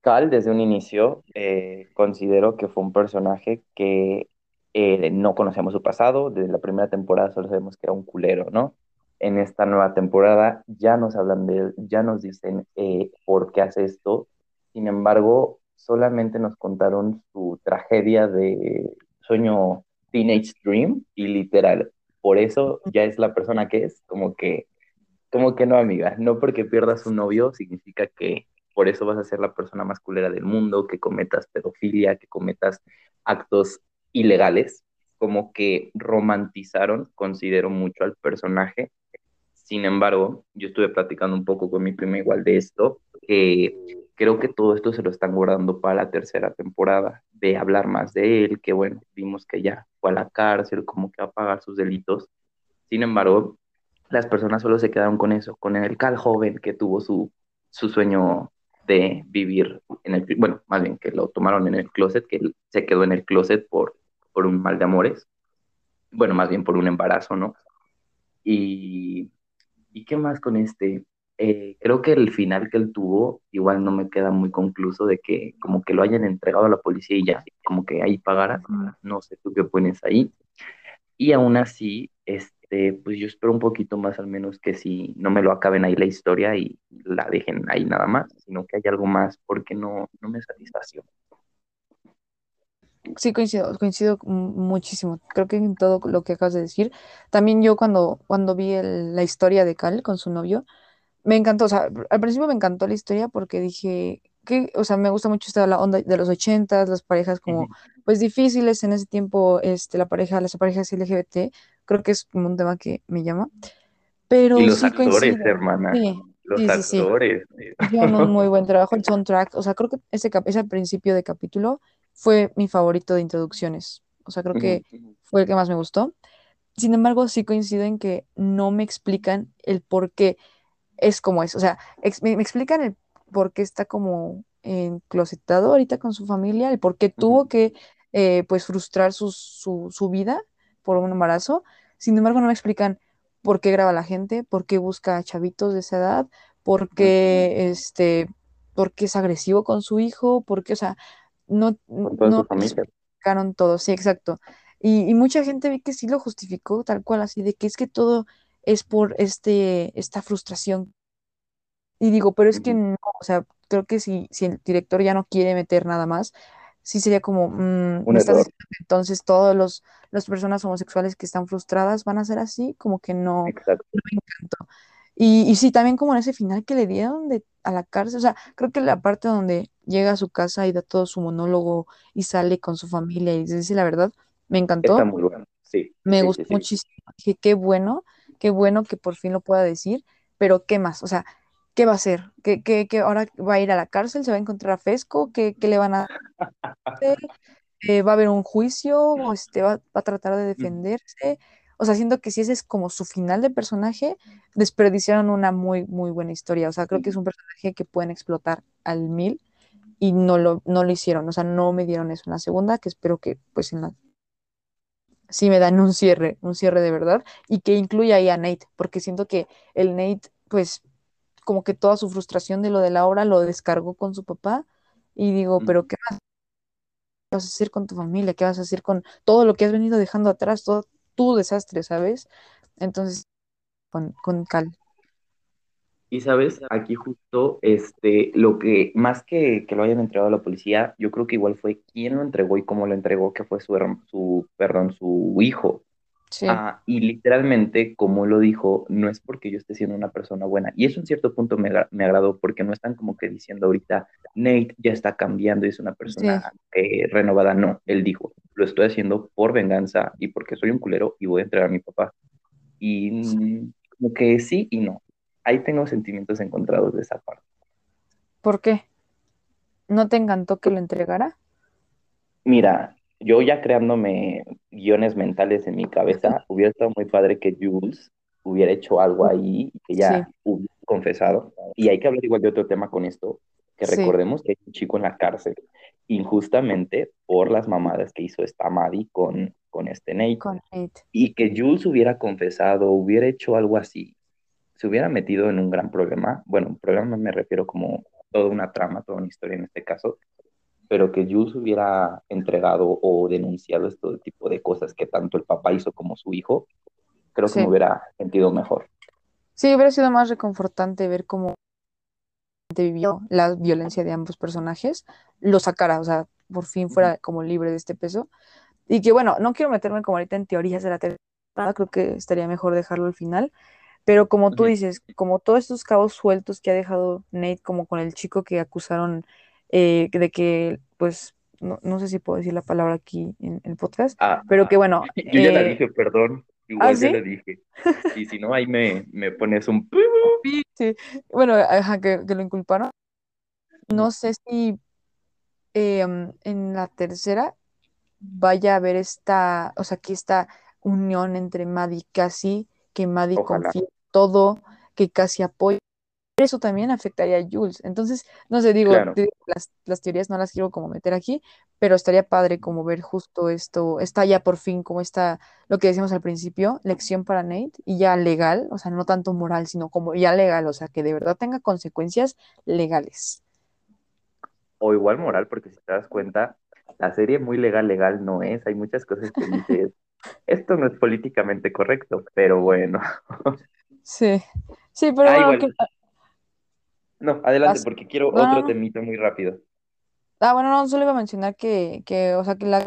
Cal, desde un inicio, eh, considero que fue un personaje que eh, no conocíamos su pasado. Desde la primera temporada solo sabemos que era un culero, ¿no? En esta nueva temporada ya nos hablan de él, ya nos dicen eh, por qué hace esto. Sin embargo, solamente nos contaron su tragedia de sueño Teenage Dream y literal, por eso ya es la persona que es, como que como que no, amiga. No porque pierdas un novio significa que por eso vas a ser la persona más culera del mundo, que cometas pedofilia, que cometas actos ilegales. Como que romantizaron, considero mucho al personaje. Sin embargo, yo estuve platicando un poco con mi prima igual de esto, que creo que todo esto se lo están guardando para la tercera temporada, de hablar más de él, que bueno, vimos que ya fue a la cárcel, como que va a pagar sus delitos. Sin embargo, las personas solo se quedaron con eso, con el Cal joven que tuvo su, su sueño de vivir en el, bueno, más bien que lo tomaron en el closet, que se quedó en el closet por, por un mal de amores, bueno, más bien por un embarazo, ¿no? Y, ¿y qué más con este? Eh, creo que el final que él tuvo igual no me queda muy concluso de que como que lo hayan entregado a la policía y ya, como que ahí pagara, no sé tú qué pones ahí. Y aún así, este, pues yo espero un poquito más al menos que si no me lo acaben ahí la historia y la dejen ahí nada más, sino que haya algo más porque no, no me satisfació. Sí, coincido, coincido mu- muchísimo. Creo que en todo lo que acabas de decir. También yo cuando, cuando vi el- la historia de Cal con su novio, me encantó. O sea, al principio me encantó la historia porque dije que, o sea, me gusta mucho esta la onda de los ochentas, las parejas como, pues difíciles en ese tiempo, este, la pareja, las parejas LGBT. Creo que es como un tema que me llama. Y Pero los sí actores, coincido. hermana, Sí, los sí, actores. Hicieron un muy buen trabajo. El soundtrack, o sea, creo que ese, ese principio de capítulo fue mi favorito de introducciones. O sea, creo que fue el que más me gustó. Sin embargo, sí coincido en que no me explican el por qué es como es. O sea, ex- me, me explican el por qué está como enclosetado ahorita con su familia, el por qué tuvo que eh, pues frustrar su, su, su vida por un embarazo. Sin embargo, no me explican por qué graba la gente, por qué busca a chavitos de esa edad, por qué este, por qué es agresivo con su hijo, por qué, o sea, no, no explicaron todo, sí, exacto. Y, y mucha gente vi que sí lo justificó tal cual, así de que es que todo es por este, esta frustración y digo, pero es que no, o sea, creo que si, si el director ya no quiere meter nada más, sí sería como, mm, me estás entonces todos los las personas homosexuales que están frustradas van a ser así, como que no, exacto. no me encantó. Y, y sí, también como en ese final que le dieron de, a la cárcel, o sea, creo que la parte donde llega a su casa y da todo su monólogo y sale con su familia y dice la verdad, me Está encantó. muy bueno. Sí, Me sí, gustó sí, sí. muchísimo. Dije, qué bueno, qué bueno que por fin lo pueda decir, pero ¿qué más? O sea, ¿qué va a hacer? ¿Qué, qué, qué ahora va a ir a la cárcel? ¿Se va a encontrar a Fesco? ¿Qué, qué le van a hacer? Eh, ¿va a haber un juicio? ¿O este, va, va a tratar de Ujú. defenderse? O sea, siento que si ese es como su final de personaje, desperdiciaron una muy, muy buena historia. O sea, creo que es un personaje que pueden explotar al mil y no lo, no lo hicieron. O sea, no me dieron eso en la segunda, que espero que pues en la sí me dan un cierre, un cierre de verdad, y que incluya ahí a Nate, porque siento que el Nate, pues, como que toda su frustración de lo de la obra lo descargó con su papá, y digo, pero ¿qué más vas a hacer con tu familia? ¿Qué vas a hacer con todo lo que has venido dejando atrás, todo tu desastre, ¿sabes? Entonces, con, con Cal. Y sabes, aquí justo este, lo que, más que que lo hayan entregado a la policía, yo creo que igual fue quién lo entregó y cómo lo entregó, que fue su, su perdón, su hijo. Sí, Ah, y literalmente, como lo dijo, no es porque yo esté siendo una persona buena. Y eso en cierto punto me, me agradó porque no están como que diciendo ahorita, Nate ya está cambiando y es una sí, persona eh, renovada. No, él dijo, lo estoy haciendo por venganza y porque soy un culero y voy a entregar a mi papá. Y mm, como que sí y no. Ahí tengo sentimientos encontrados de esa parte. ¿por qué? ¿No te encantó que lo entregara? Mira, yo ya creándome guiones mentales en mi cabeza, hubiera estado muy padre que Jules hubiera hecho algo ahí y que Sí, ya hubiera confesado. Y hay que hablar igual de otro tema con esto, que sí, recordemos que hay un chico en la cárcel, injustamente por las mamadas que hizo esta Maddie con, con este Nate. con Nate. Y que Jules hubiera confesado, hubiera hecho algo así, se hubiera metido en un gran problema. Bueno, un problema me refiero como toda una trama, toda una historia en este caso pero que Jules hubiera entregado o denunciado este tipo de cosas que tanto el papá hizo como su hijo, creo que me Sí, hubiera sentido mejor. sí, hubiera sido más reconfortante ver cómo vivió la violencia de ambos personajes, lo sacara, o sea, por fin fuera como libre de este peso. Y que bueno, no quiero meterme como ahorita en teorías de la temporada, creo que estaría mejor dejarlo al final, pero como tú dices, como todos estos cabos sueltos que ha dejado Nate, como con el chico que acusaron eh, de que, pues, no, no sé si puedo decir la palabra aquí en el podcast, Ah, pero que bueno, yo ya la eh, dije, perdón, ¿ah, igual ya la sí? dije. Y si no, ahí me, me pones un... Sí. Bueno, ajá, que, que lo inculparon. No sé si eh, mm, en la tercera vaya a haber esta, o sea, que esta unión entre Maddie y Cassie, que Maddie Ojalá, confía todo, que Cassie apoya. Eso también afectaría a Jules. Entonces, no sé, digo, claro. te digo, las, las teorías no las quiero como meter aquí, pero estaría padre como ver justo esto, está ya por fin como está, lo que decíamos al principio, lección para Nate y ya legal, o sea, no tanto moral, sino como ya legal, o sea, que de verdad tenga consecuencias legales. O igual moral, porque si te das cuenta, la serie muy legal, legal no es. Hay muchas cosas que dices, esto no es políticamente correcto, pero bueno. Sí, sí, pero Ah, bueno, que. No, adelante, porque quiero no, otro no. temita muy rápido. Ah, bueno, no, solo iba a mencionar que, que o sea, que, la,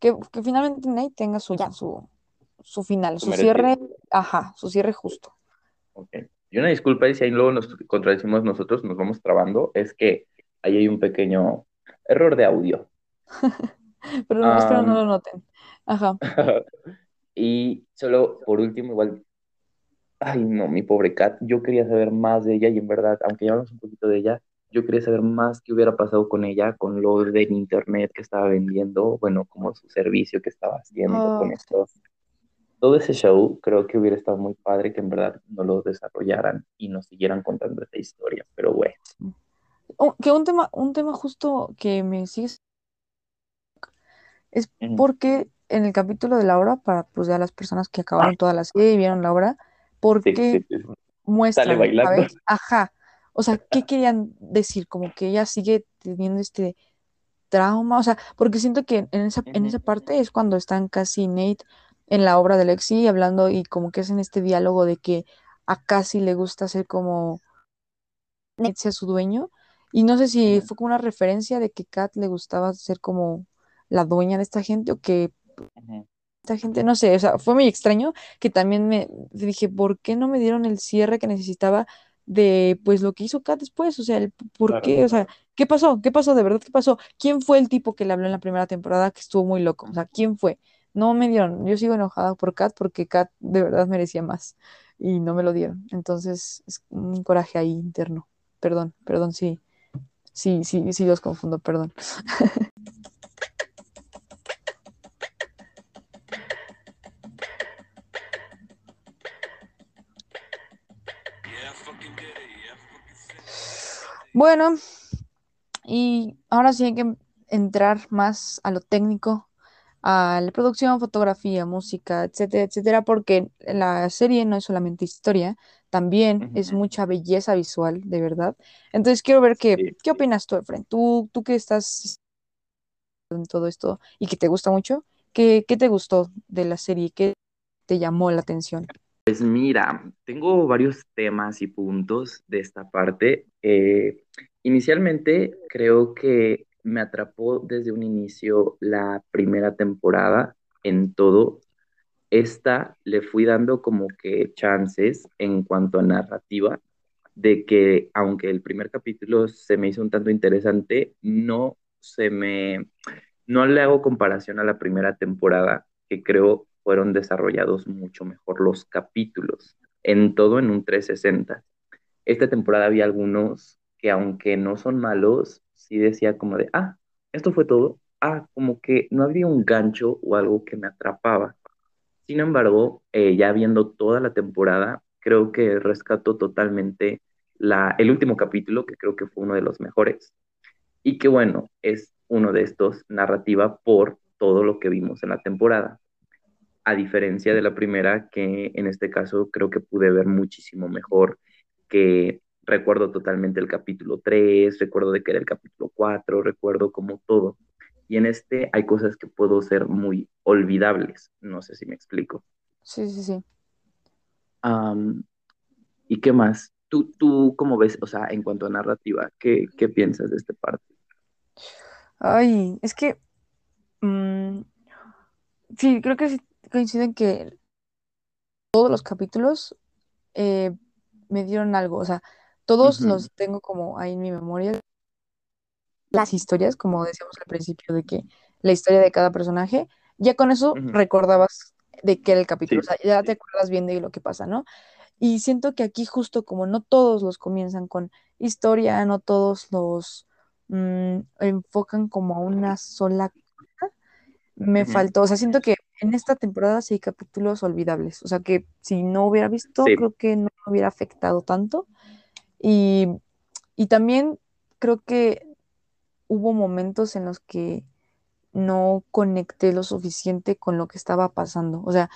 que, que finalmente Nate tenga su, ya, su, su final, Su cierre, ajá, su cierre justo. Ok. Y una disculpa, y si ahí luego nos contradecimos nosotros, nos vamos trabando, es que ahí hay un pequeño error de audio. Pero no, espero no lo noten. Ajá. y solo por último, igual, ay no, mi pobre Kat, yo quería saber más de ella y en verdad, aunque ya hablamos un poquito de ella, yo quería saber más qué hubiera pasado con ella, con lo del internet que estaba vendiendo, bueno, como su servicio que estaba haciendo Oh, con esto. Todo ese show creo que hubiera estado muy padre que en verdad no lo desarrollaran y nos siguieran contando esta historia, pero bueno. Oh, que un tema, un tema justo que me sigue es porque en el capítulo de la obra, para pues ya las personas que acabaron toda la serie y vieron la obra, ¿por Sí, qué muestran. Ajá. O sea, ¿qué querían decir? Como que ella sigue teniendo este trauma, o sea, porque siento que en esa, en esa parte es cuando están casi Nate en la obra de Lexi hablando y como que hacen este diálogo de que a Cassie le gusta ser como Nate sea su dueño. Y no sé si fue como una referencia de que Kat le gustaba ser como la dueña de esta gente o que. Esta gente, no sé, o sea, fue muy extraño que también me dije, ¿por qué no me dieron el cierre que necesitaba de pues lo que hizo Kat después? O sea, el por Claro. qué, o sea, ¿qué pasó? ¿Qué pasó? ¿De verdad qué pasó? ¿Quién fue el tipo que le habló en la primera temporada que estuvo muy loco? O sea, ¿quién fue? No me dieron, yo sigo enojada por Kat porque Kat de verdad merecía más y no me lo dieron. Entonces, es un coraje ahí interno. Perdón, perdón, sí, sí, sí, sí los confundo, perdón. Bueno, y ahora sí hay que entrar más a lo técnico, a la producción, fotografía, música, etcétera, etcétera, porque la serie no es solamente historia, también es mucha belleza visual, de verdad. Entonces quiero ver qué, Sí. qué opinas tú, Efren. Tú, tú que estás en todo esto y que te gusta mucho, ¿qué, qué te gustó de la serie? ¿Qué te llamó la atención? Pues mira, tengo varios temas y puntos de esta parte. Eh, inicialmente creo que me atrapó desde un inicio la primera temporada en todo. Esta le fui dando como que chances en cuanto a narrativa, de que aunque el primer capítulo se me hizo un tanto interesante, no se me No le hago comparación a la primera temporada, que creo fueron desarrollados mucho mejor los capítulos, en todo en un 360. Esta temporada había algunos que aunque no son malos, sí decía como de, ah, esto fue todo. Ah, como que no había un gancho o algo que me atrapaba. Sin embargo, eh, ya viendo toda la temporada, creo que rescato totalmente la, el último capítulo, que creo que fue uno de los mejores y que bueno, es uno de estos narrativa por todo lo que vimos en la temporada. A diferencia de la primera, que en este caso creo que pude ver muchísimo mejor, que recuerdo totalmente el capítulo 3, recuerdo de que era el capítulo 4, recuerdo como todo. Y en este hay cosas que puedo ser muy olvidables, no sé si me explico. Sí, sí, sí. Um, ¿Y qué más? ¿Tú, tú cómo ves, o sea, en cuanto a narrativa, qué, qué piensas de esta parte? Ay, es que mm, sí, creo que sí coinciden que todos los capítulos eh, me dieron algo, o sea, todos los tengo como ahí en mi memoria, las historias, como decíamos al principio, de que la historia de cada personaje, ya con eso recordabas de qué era el capítulo, o sea, ya te acuerdas bien de lo que pasa, ¿no? Y siento que aquí justo como no todos los comienzan con historia, no todos los mm, enfocan como a una sola me ujú. faltó, o sea, siento que en esta temporada sí hay capítulos olvidables, o sea, que si no hubiera visto, Sí, creo que no me hubiera afectado tanto. Y, y también creo que hubo momentos en los que no conecté lo suficiente con lo que estaba pasando, o sea,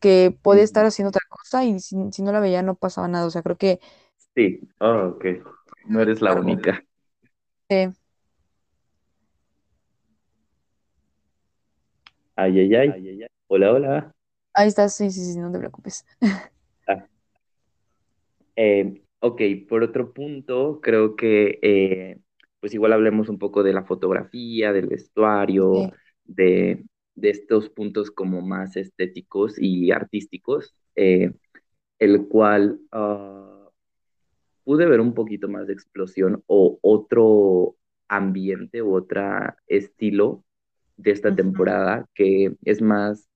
que podía estar Ujú. haciendo otra cosa y si, si no la veía no pasaba nada, o sea, creo que sí. Oh, ok. No eres la única. Eh, Ay, ay, ay. Hola, hola. ahí está, sí, sí, sí, no te preocupes. Ah, eh, ok, por otro punto, creo que eh, pues igual hablemos un poco de la fotografía, del vestuario, Sí. de, de estos puntos como más estéticos y artísticos, eh, el cual ah, pude ver un poquito más de explosión o otro ambiente u otro estilo de esta Ujú, temporada que es más,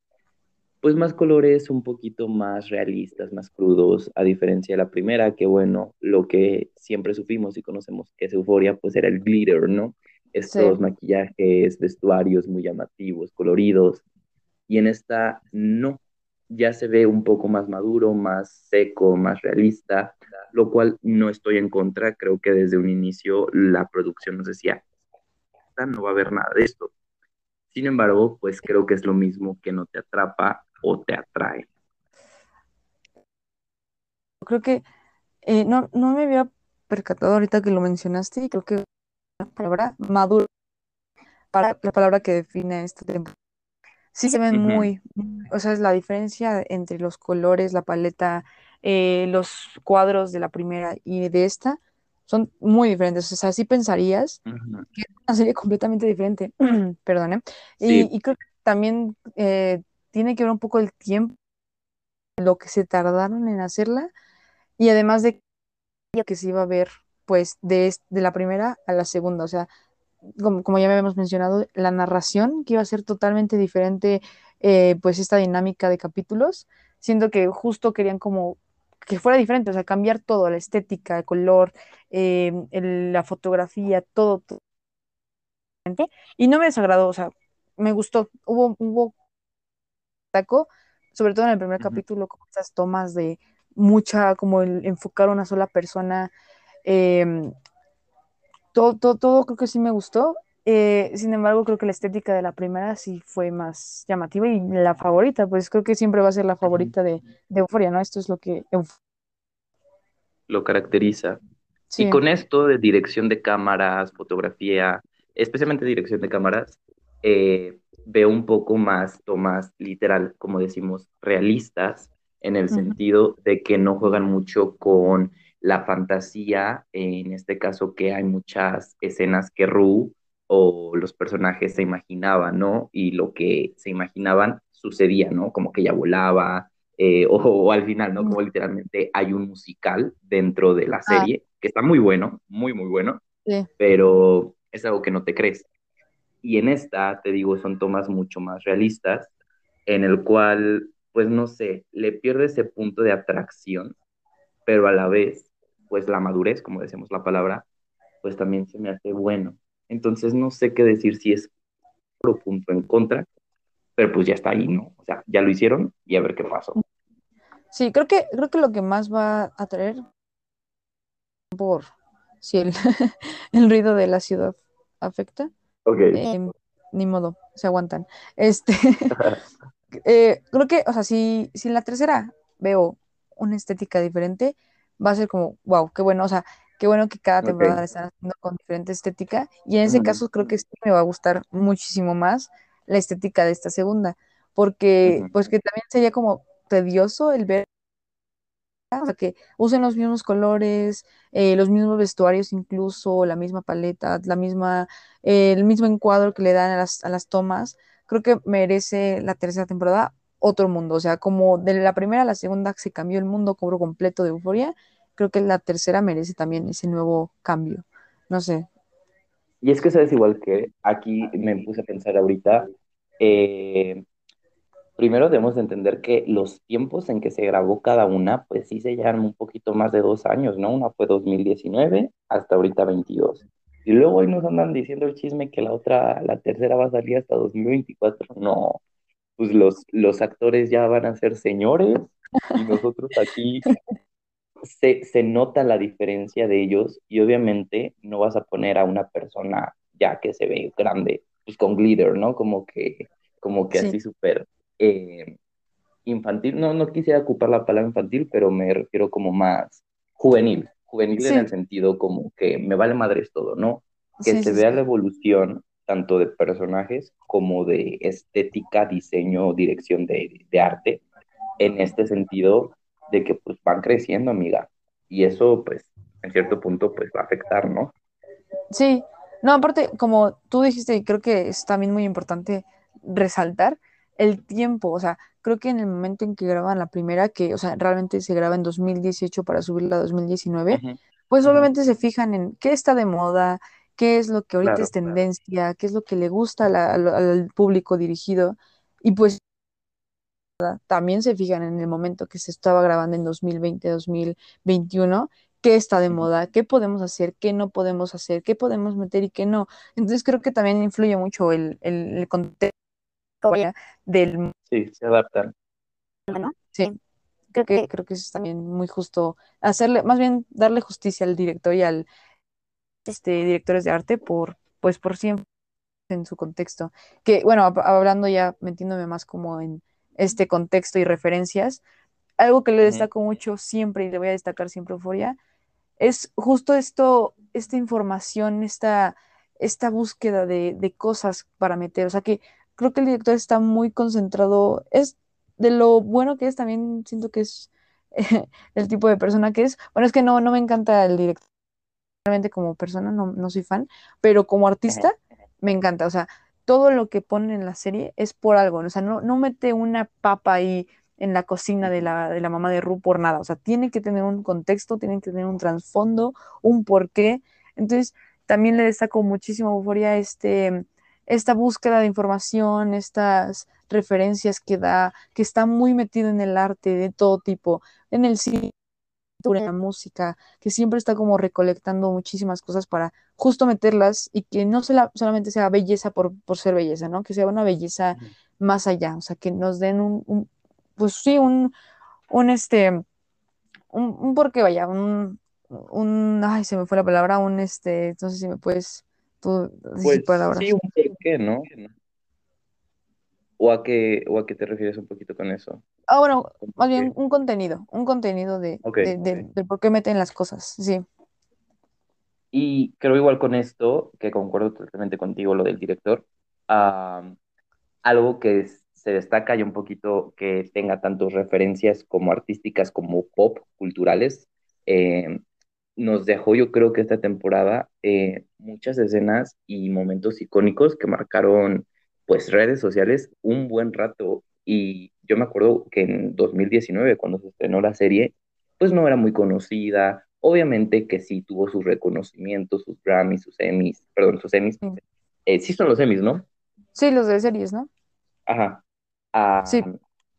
pues más colores un poquito más realistas, más crudos, a diferencia de la primera, que bueno, lo que siempre supimos y conocemos que es Euforia, pues era el glitter, ¿no? Sí. Estos maquillajes, vestuarios muy llamativos, coloridos, y en esta no, ya se ve un poco más maduro, más seco, más realista, lo cual no estoy en contra, creo que desde un inicio la producción nos decía, no va a haber nada de esto. Sin embargo, pues creo que es lo mismo que no te atrapa o te atrae. Creo que eh, no, no me había percatado ahorita que lo mencionaste y creo que la palabra maduro para la palabra que define este. Sí se ven muy- o sea, es la diferencia entre los colores, la paleta, eh, los cuadros de la primera y de esta son muy diferentes. O sea, sí pensarías ujú. que es una serie completamente diferente. Perdón, ¿eh? Y, Sí, y creo que también eh, tiene que ver un poco el tiempo, lo que se tardaron en hacerla y además de que se iba a ver pues de, de la primera a la segunda. O sea, como, como ya habíamos mencionado, la narración, que iba a ser totalmente diferente, eh, pues esta dinámica de capítulos, siendo que justo querían como que fuera diferente, o sea, cambiar todo, la estética, el color, eh, el- la fotografía, todo, todo. Y no me desagradó, o sea, me gustó. Hubo, hubo taco, sobre todo en el primer capítulo, como estas tomas de mucha, como el enfocar a una sola persona, eh, todo, todo, todo creo que sí me gustó. Eh, sin embargo, creo que la estética de la primera sí fue más llamativa y la favorita, pues creo que siempre va a ser la favorita de, de Euphoria, ¿no? Esto es lo que... Euf- Lo caracteriza. Y con esto de dirección de cámaras, fotografía, especialmente dirección de cámaras, eh, veo un poco más tomas literal, como decimos, realistas, en el sentido de que no juegan mucho con la fantasía, en este caso que hay muchas escenas que Rue o los personajes se imaginaban, ¿no? Y lo que se imaginaban sucedía, ¿no? Como que ella volaba, eh, o, o, al final, ¿no? Como literalmente hay un musical dentro de la Ah, serie, que está muy bueno, muy, muy bueno, sí, pero es algo que no te crees. Y en esta, te digo, son tomas mucho más realistas, en el cual, pues no sé, le pierde ese punto de atracción, pero a la vez, pues la madurez, como decimos la palabra, pues también se me hace bueno. Entonces no sé qué decir si es pro punto en contra, pero pues ya está ahí, ¿no? O sea, ya lo hicieron y a ver qué pasó. sí, creo que, creo que lo que más va a traer por si el, el ruido de la ciudad afecta, Ok. eh, ni modo, se aguantan. Este, eh, creo que, o sea, si, si en la tercera veo una estética diferente, va a ser como, wow, qué bueno, o sea, qué bueno que cada temporada ok. la están haciendo con diferente estética. Y en ese caso creo que sí me va a gustar muchísimo más la estética de esta segunda, porque pues que también sería como tedioso el ver o sea, que usen los mismos colores, eh, los mismos vestuarios incluso, la misma paleta, la misma, eh, el mismo encuadro que le dan a las, a las tomas, creo que merece la tercera temporada otro mundo, o sea, como de la primera a la segunda se cambió el mundo, cobro completo de euforia, creo que la tercera merece también ese nuevo cambio, no sé, Y es que sabes igual que aquí me puse a pensar ahorita, eh, primero debemos de entender que los tiempos en que se grabó cada una, pues sí se llevan un poquito más de dos años, ¿no? Una fue 2019 hasta ahorita 22. Y luego hoy nos andan diciendo el chisme que la otra, la tercera va a salir hasta 2024. No, pues los, los actores ya van a ser señores y nosotros aquí se, se nota la diferencia de ellos y obviamente no vas a poner a una persona ya que se ve grande, pues con glitter, ¿no? Como que, como que sí, así súper eh, infantil, no, no quisiera ocupar la palabra infantil, pero me refiero como más juvenil, juvenil en el sentido como que me vale madres todo, ¿no? Que sí, se vea la evolución tanto de personajes como de estética, diseño, dirección de, de arte. En este sentido de que pues van creciendo, amiga. Y eso pues en cierto punto pues va a afectar, ¿no? Sí, no, aparte, como tú dijiste, y creo que es también muy importante resaltar el tiempo, o sea, creo que en el momento en que graban la primera, que, o sea, realmente se graba en 2018 para subirla a 2019, Ujú, pues obviamente se fijan en qué está de moda, qué es lo que ahorita es Claro. tendencia, qué es lo que le gusta la- al público dirigido, y pues también se fijan en el momento que se estaba grabando en 2020, 2021, qué está de moda, qué podemos hacer, qué no podemos hacer, qué podemos meter y qué no. Entonces creo que también influye mucho el, el, el contexto del Sí, se adaptan. ¿no? Sí, creo que, creo que eso es también muy justo hacerle, más bien darle justicia al director y al este, directores de arte por, pues por siempre en su contexto. Que bueno, hab- hablando ya, metiéndome más como en este contexto y referencias, algo que le destaco mucho siempre y le voy a destacar siempre a Euphoria es justo esto, esta información, esta, esta búsqueda de, de cosas para meter. O sea que creo que el director está muy concentrado. Es de lo bueno que es, también siento que es el tipo de persona que es. Bueno, es que no, no me encanta el director realmente como persona no, no soy fan, pero como artista me encanta. O sea, todo lo que ponen en la serie es por algo. O sea, no, no mete una papa ahí en la cocina de la, de la mamá de Ru por nada. O sea, tiene que tener un contexto, tiene que tener un trasfondo, un porqué. Entonces, también le destaco muchísimo a Euphoria este, esta búsqueda de información, estas referencias que da, que está muy metido en el arte de todo tipo, en el cine en la música, que siempre está como recolectando muchísimas cosas para justo meterlas y que no se la- solamente sea belleza por, por ser belleza, ¿no? Que sea una belleza más allá, o sea, que nos den un, un- pues sí, un, un este, un, un porqué, vaya, un, un, ay, se me fue la palabra, un este, no sé si me puedes Tú, Pues sin palabras. sí, un por qué, ¿no? ¿O a qué, o a qué te refieres un poquito con eso? Ah, bueno, ¿Un por más bien un contenido, un contenido de, Ok. de, de- del por qué meten las cosas, sí. Y creo igual con esto, que concuerdo totalmente contigo, lo del director, ah, algo que se destaca ya un poquito que tenga tantas referencias como artísticas como pop, culturales, eh, nos dejó yo creo que esta temporada eh, muchas escenas y momentos icónicos que marcaron pues redes sociales un buen rato. Y yo me acuerdo que en 2019, cuando se estrenó la serie, pues no era muy conocida. Obviamente que sí tuvo sus reconocimientos, sus Grammys, sus Emmys, perdón, sus Emmys. Sí, Eh, sí son los Emmys, ¿no? Sí, los de series, ¿no? Ajá. Ah, Sí,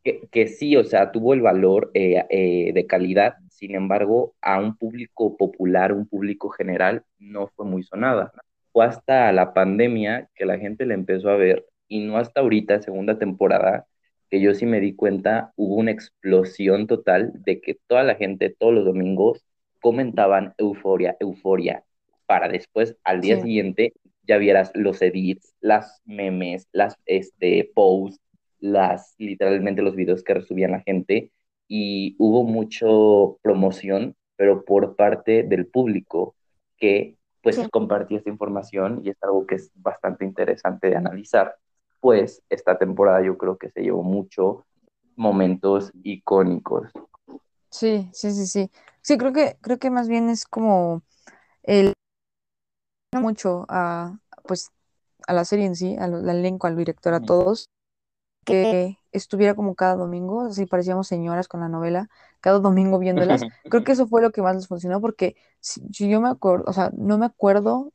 que, que sí, o sea, tuvo el valor eh, eh, de calidad, sin embargo, a un público popular, un público general, no fue muy sonada. Fue hasta la pandemia que la gente la empezó a ver y no hasta ahorita, segunda temporada, que yo sí me di cuenta, hubo una explosión total de que toda la gente todos los domingos comentaban euforia, euforia, para después al día sí, siguiente ya vieras los edits, las memes, las este, posts, las, literalmente los videos que resubían la gente y hubo mucho promoción, pero por parte del público que pues sí. compartía esta información y es algo que es bastante interesante de analizar, pues esta temporada yo creo que se llevó mucho momentos icónicos. Sí, sí, sí, sí. Sí, creo que, creo que más bien es como el mucho a pues a la serie en sí, al, al elenco, al director, a todos, que estuviera como cada domingo, así parecíamos señoras con la novela, cada domingo viéndolas. Creo que eso fue lo que más les funcionó, porque si yo me acuerdo, o sea, no me acuerdo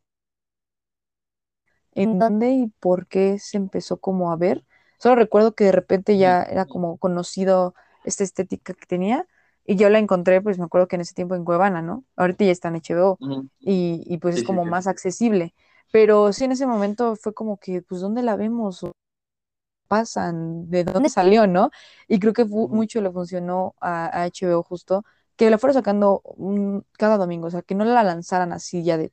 en dónde y por qué se empezó como a ver. Solo recuerdo que de repente ya era como conocido esta estética que tenía y yo la encontré, pues me acuerdo que en ese tiempo en Cuevana, ¿no? Ahorita ya está en HBO y, y pues Sí, es como sí. más accesible. Pero sí en ese momento fue como que, pues, ¿dónde la vemos? ¿O pasan? ¿De dónde salió, no? Y creo que mucho le funcionó a, a HBO justo que la fuera sacando un- cada domingo, o sea, que no la lanzaran así ya de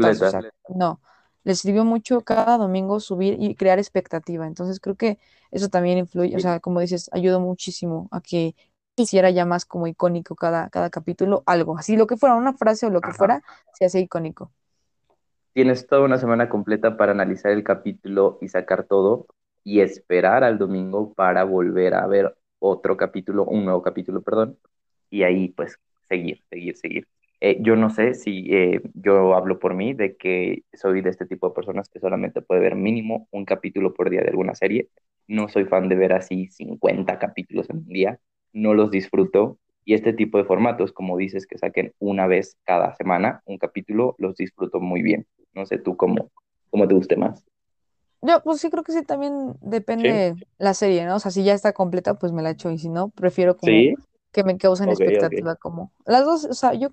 o sea, no. Les sirvió mucho cada domingo subir y crear expectativa. Entonces creo que eso también influye, o sea, como dices, ayudó muchísimo a que hiciera ya más como icónico cada, cada capítulo, algo. Así lo que fuera, una frase o lo que Ajá. fuera, se hace icónico. Tienes toda una semana completa para analizar el capítulo y sacar todo y esperar al domingo para volver a ver otro capítulo, un nuevo capítulo, perdón, y ahí pues seguir, seguir, seguir. Eh, yo no sé si eh, yo hablo por mí de que soy de este tipo de personas que solamente puede ver mínimo un capítulo por día de alguna serie. No soy fan de ver así 50 capítulos en un día, no los disfruto. Y este tipo de formatos, como dices, que saquen una vez cada semana un capítulo, los disfruto muy bien. No sé tú cómo, cómo te guste más. Yo, pues sí, creo que sí, también Sí, depende la serie, ¿no? O sea, si ya está completa, pues me la echo y si no, prefiero como sí, que me causen ok, ok. expectativa, como las dos, o sea, yo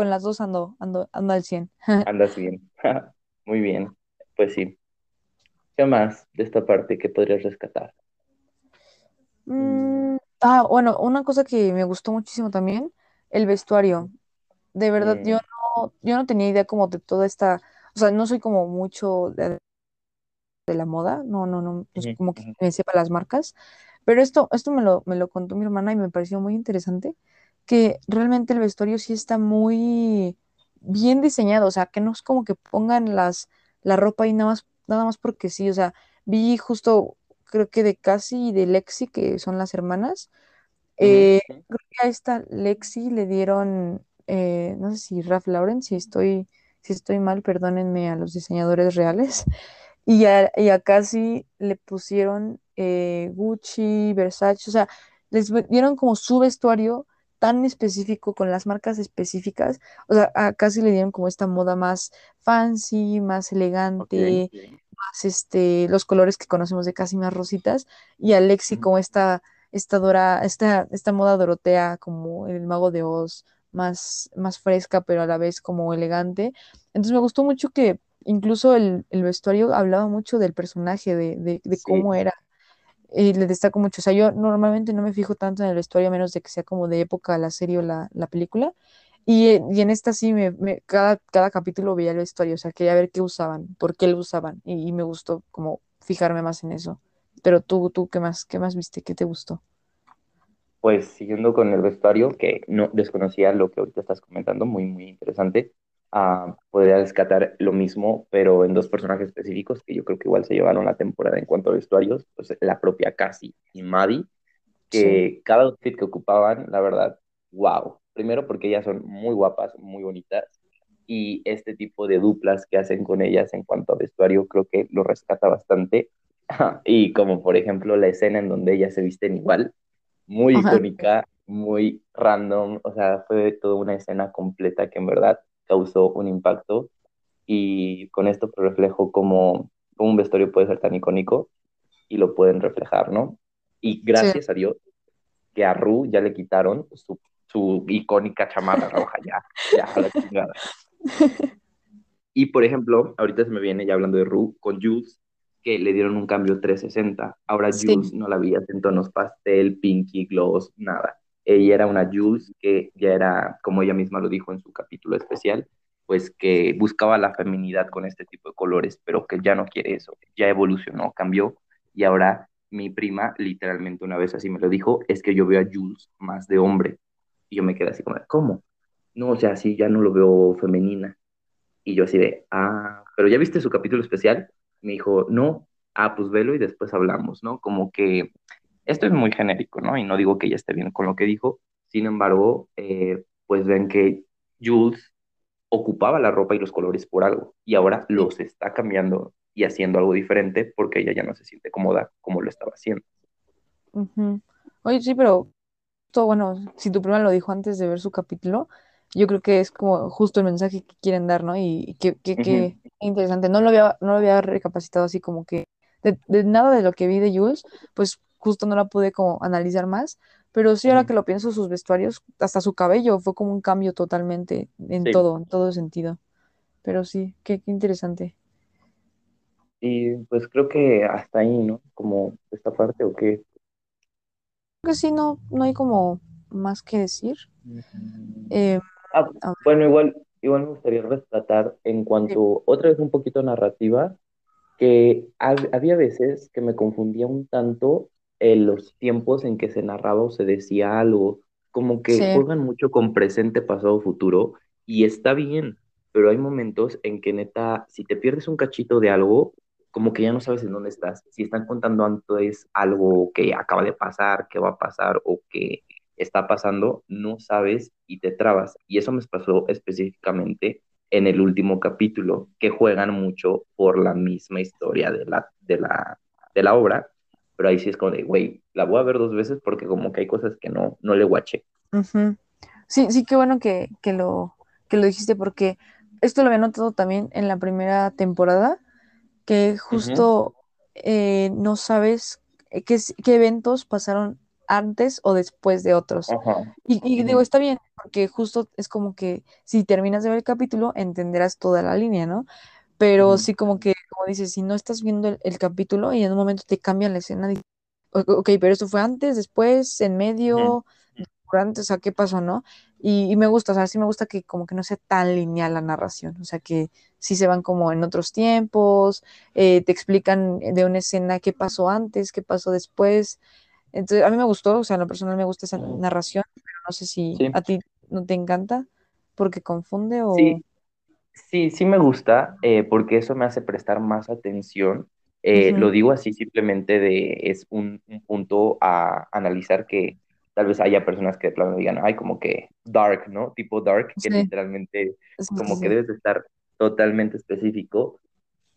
con las dos ando, ando, ando al 100. Andas bien. Muy bien. Pues sí. ¿Qué más de esta parte que podrías rescatar? Mm, Mm, ah, bueno, una cosa que me gustó muchísimo también, el vestuario. De verdad, yo mm, no, yo no tenía idea como de toda esta, o sea, no soy como mucho de, de la moda, no, no, no, pues ujú, como que me sepa las marcas, pero esto, esto me lo, me lo contó mi hermana y me pareció muy interesante, que realmente el vestuario sí está muy bien diseñado, o sea, que no es como que pongan las, la ropa ahí nada más, nada más porque sí, o sea, vi justo, creo que de Cassie y de Lexi, que son las hermanas, eh, creo que a esta Lexi le dieron, eh, no sé si Ralph Lauren, si estoy, si estoy mal, perdónenme a los diseñadores reales. Y a, y a Cassie le pusieron eh, Gucci, Versace, o sea, les dieron como su vestuario tan específico, con las marcas específicas. O sea, a Cassie le dieron como esta moda más fancy, más elegante, más este, los colores que conocemos de Cassie más rositas. Y a Lexi como esta, esta, dora, esta, esta moda dorotea, como el Mago de Oz, más, más fresca, pero a la vez como elegante. Entonces me gustó mucho que incluso el, el vestuario hablaba mucho del personaje, de, de, de Sí. cómo era. Y le destaco mucho. O sea, yo normalmente no me fijo tanto en el vestuario, a menos de que sea como de época la serie o la, la película. Y, y en esta sí, me, me- cada, cada capítulo veía el vestuario, o sea, quería ver qué usaban, por qué lo usaban, y, y me gustó como fijarme más en eso. Pero tú, tú, ¿qué más, qué más viste? ¿Qué te gustó? Pues siguiendo con el vestuario, que no desconocía lo que ahorita estás comentando, muy, muy interesante. Ah, podría rescatar lo mismo, pero en dos personajes específicos que yo creo que igual se llevaron la temporada en cuanto a vestuarios, pues la propia Cassie y Maddie, Sí, que cada outfit que ocupaban, la verdad, wow. Primero porque ellas son muy guapas, muy bonitas, y este tipo de duplas que hacen con ellas en cuanto a vestuario creo que lo rescata bastante. Y como por ejemplo la escena en donde ellas se visten igual, muy ajá, icónica, muy random, o sea, fue toda una escena completa que en verdad causó un impacto y con esto pues, reflejo cómo, un vestuario puede ser tan icónico y lo pueden reflejar, ¿no? Y sí, gracias a Dios que a Ru ya le quitaron su, su icónica chamarra roja, ya, ya, la chingada. Y por ejemplo, ahorita se me viene ya hablando de Ru con Jules, que le dieron un cambio 360. Ahora sí, Jules no la veías en tonos pastel, pinky, gloss, nada. Ella era una Jules que ya era, como ella misma lo dijo en su capítulo especial, pues que buscaba la feminidad con este tipo de colores, pero que ya no quiere eso, ya evolucionó, cambió y ahora mi prima literalmente una vez así me lo dijo, es que yo veo a Jules más de hombre. Y yo me quedé así como, ¿cómo? No, o sea, sí, ya no lo veo femenina. Y yo así de, ah, pero ya viste su capítulo especial. Me dijo, no, ah, pues velo y después hablamos, ¿no? Como que esto es muy genérico, ¿no? Y no digo que ella esté bien con lo que dijo. Sin embargo, eh, pues ven que Jules ocupaba la ropa y los colores por algo y ahora los está cambiando y haciendo algo diferente porque ella ya no se siente cómoda como lo estaba haciendo. ujú. Oye, sí, pero todo bueno, si tu prima lo dijo antes de ver su capítulo, yo creo que es como justo el mensaje que quieren dar, ¿no? Y, qué interesante. No lo había, no lo había recapacitado así como que de, de nada de lo que vi de Jules, pues justo no la pude como analizar más, pero sí ahora que lo pienso, sus vestuarios, hasta su cabello, fue como un cambio totalmente en Sí, todo, en todo sentido. Pero sí, qué, qué interesante. y pues creo que hasta ahí, ¿no? Como esta parte o qué. Creo que sí, no, no hay como más que decir. Eh, Ah, bueno, igual, igual me gustaría rescatar en cuanto, otra vez un poquito narrativa, que hab- había veces que me confundía un tanto en los tiempos en que se narraba o se decía algo, como que sí, juegan mucho con presente, pasado, futuro, y está bien, pero hay momentos en que neta, si te pierdes un cachito de algo, como que ya no sabes en dónde estás. Si están contando antes algo que acaba de pasar, que va a pasar o que está pasando, no sabes y te trabas. Y eso me pasó específicamente en el último capítulo, que juegan mucho por la misma historia de la, de la, de la obra, pero ahí sí es como de, güey, la voy a ver dos veces porque como que hay cosas que no, no le guaché. Sí, sí, qué bueno que, que lo, que lo dijiste porque esto lo había notado también en la primera temporada, que justo eh, no sabes qué, qué eventos pasaron antes o después de otros. Ajá. Y, y digo, está bien, porque justo es como que si terminas de ver el capítulo, entenderás toda la línea, ¿no? Pero sí como que, como dices, si no estás viendo el, el capítulo y en un momento te cambian la escena, dices, "O- ok, pero esto fue antes, después, en medio durante, o sea, qué pasó, ¿no? Y, y me gusta, o sea, sí me gusta que como que no sea tan lineal la narración, o sea, que sí se van como en otros tiempos, eh, te explican de una escena qué pasó antes, qué pasó después. Entonces, a mí me gustó, o sea, en lo personal me gusta esa narración, pero no sé si Sí, a ti no te encanta porque confunde o... sí, Sí, sí me gusta, eh, porque eso me hace prestar más atención. Eh, lo Ujú, digo así simplemente de, es un, un punto a analizar que tal vez haya personas que de plano digan, ay, como que dark, ¿no? Tipo dark, que Sí, literalmente sí, sí, como que sí. debes de estar totalmente específico,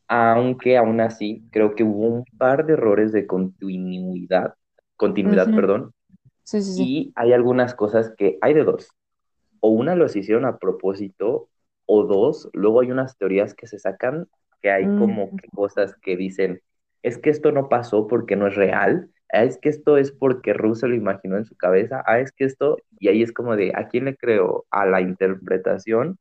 aunque aún así creo que hubo un par de errores de continuidad, continuidad, perdón, Sí, sí, sí. y hay algunas cosas que hay de dos o una los hicieron a propósito, o dos, luego hay unas teorías que se sacan que hay Mm, como que cosas que dicen, es que esto no pasó porque no es real, ah, es que esto es porque Russo lo imaginó en su cabeza, ah, es que esto, y ahí es como de, ¿a quién le creo? ¿A la interpretación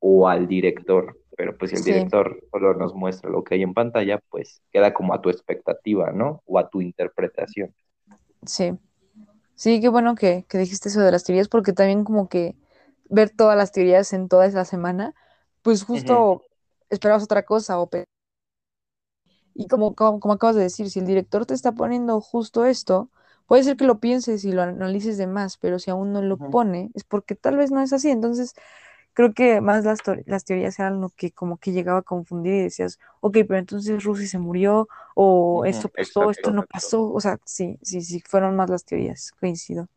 o al director? Pero pues si el sí, director solo nos muestra lo que hay en pantalla, pues queda como a tu expectativa, ¿no? O a tu interpretación. sí. Sí, qué bueno que, que dijiste eso de las teorías porque también como que ver todas las teorías en toda esa semana, pues justo esperabas otra cosa o y como, como, como acabas de decir, si el director te está poniendo justo esto, puede ser que lo pienses y lo analices de más, pero si aún no lo pone, es porque tal vez no es así. Entonces, creo que más las, teorías eran lo que como que llegaba a confundir y decías, ok, pero entonces Rusia se murió, o esto pasó, esto exacto. no pasó. O sea, sí, sí, sí, fueron más las teorías, coincido.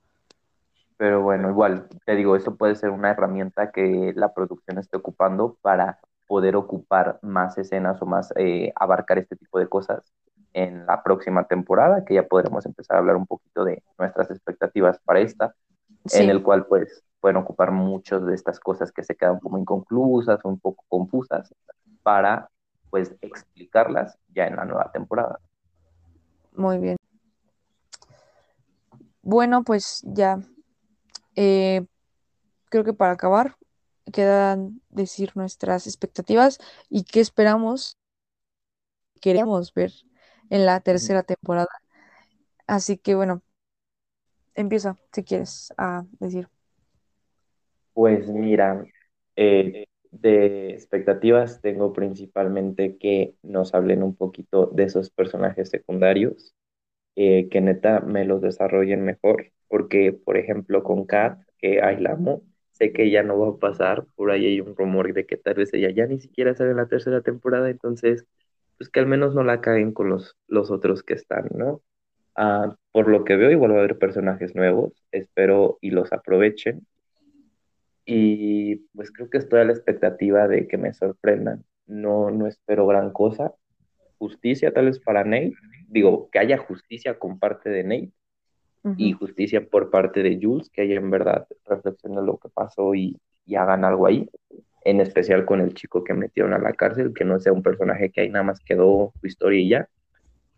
Pero bueno, igual, te digo, esto puede ser una herramienta que la producción esté ocupando para poder ocupar más escenas o más eh, abarcar este tipo de cosas en la próxima temporada, que ya podremos empezar a hablar un poquito de nuestras expectativas para esta, en el cual pues pueden ocupar muchas de estas cosas que se quedan como inconclusas o un poco confusas para pues explicarlas ya en la nueva temporada. muy bien. Bueno, pues ya, eh, creo que para acabar, quedan decir nuestras expectativas y qué esperamos, queremos ver en la tercera temporada. Así que bueno, empieza si quieres a decir. Pues mira, eh, de expectativas tengo principalmente que nos hablen un poquito de esos personajes secundarios, eh, que neta me los desarrollen mejor, porque por ejemplo con Kat, que ay la amo, sé que ya no va a pasar, por ahí hay un rumor de que tal vez ella ya ni siquiera sale en la tercera temporada, entonces pues que al menos no la caguen con los, los otros que están, ¿no? Ah, por lo que veo, igual va a haber personajes nuevos, espero y los aprovechen y pues creo que estoy a la expectativa de que me sorprendan. No, no espero gran cosa. Justicia tal vez para Nate. Digo, que haya justicia con parte de Nate y Ujú. justicia por parte de Jules, que haya en verdad reflexionen lo que pasó y, y hagan algo ahí. En especial con el chico que metieron a la cárcel, que no sea un personaje que ahí nada más quedó su historia y ya.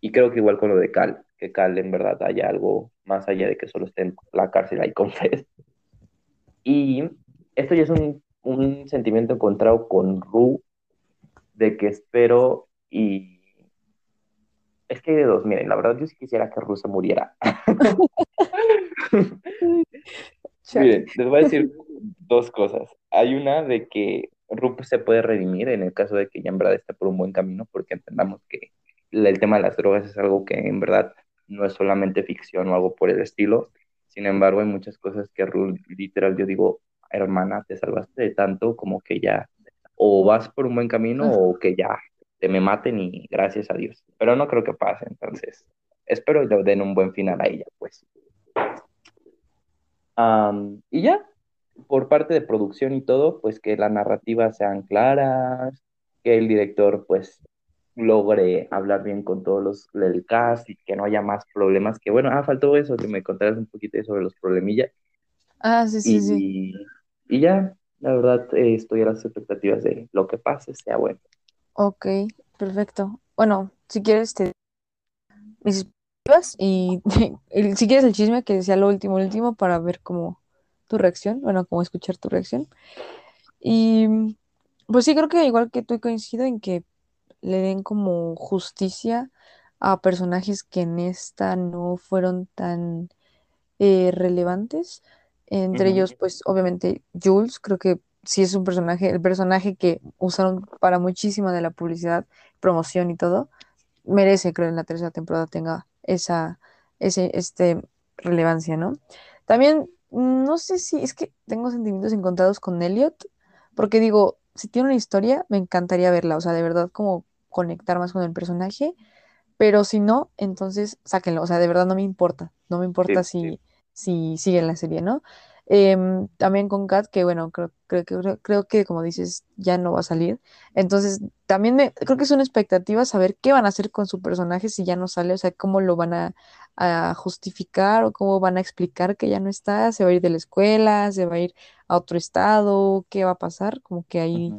Y creo que igual con lo de Cal, que Cal en verdad haya algo más allá de que solo esté en la cárcel ahí con Fed. Y esto ya es un, un sentimiento encontrado con Ru, de que espero y... Es que hay de dos, miren, la verdad yo sí quisiera que Ru se muriera. Miren, les voy a decir dos cosas. Hay una de que Ru se puede redimir en el caso de que ya en verdad esté por un buen camino, porque entendamos que el tema de las drogas es algo que en verdad no es solamente ficción o algo por el estilo. Sin embargo, hay muchas cosas que Ru, literal, yo digo, hermana, te salvaste de tanto como que ya o vas por un buen camino o que ya te me maten y gracias a Dios. Pero no creo que pase, entonces espero le den un buen final a ella, pues. Am, y ya, por parte de producción y todo, pues que las narrativas sean claras, que el director pues logre hablar bien con todos los del cast y que no haya más problemas, que bueno, ah, faltó eso, que me contaras un poquito sobre los problemillas Ah, sí, sí, sí. y, y ya, la verdad eh, estoy a las expectativas de lo que pase, sea bueno. Ok, perfecto. Bueno, si quieres te mis expectativas y el- si quieres el chisme que decía lo último, último para ver cómo tu reacción, bueno, cómo escuchar tu reacción. Y pues sí, creo que igual que tú coincido en que le den como justicia a personajes que en esta no fueron tan eh, relevantes. Entre ellos, pues obviamente Jules, creo que sí es un personaje, el personaje que usaron para muchísima de la publicidad, promoción y todo, merece, creo, en la tercera temporada tenga esa, ese, este, relevancia, ¿no? También, no sé si, es que tengo sentimientos encontrados con Elliot, porque digo, si tiene una historia, me encantaría verla, o sea, de verdad como conectar más con el personaje, pero si no, entonces sáquenlo. O sea, de verdad no me importa. No me importa Sí, si, si sigue la serie, ¿no? Em, también con Kat, que bueno, creo, creo, que- creo, creo que como dices, ya no va a salir. Entonces, también me, creo que es una expectativa saber qué van a hacer con su personaje si ya no sale, o sea, cómo lo van a, a justificar o cómo van a explicar que ya no está, se va a ir de la escuela, se va a ir a otro estado, qué va a pasar, como que ahí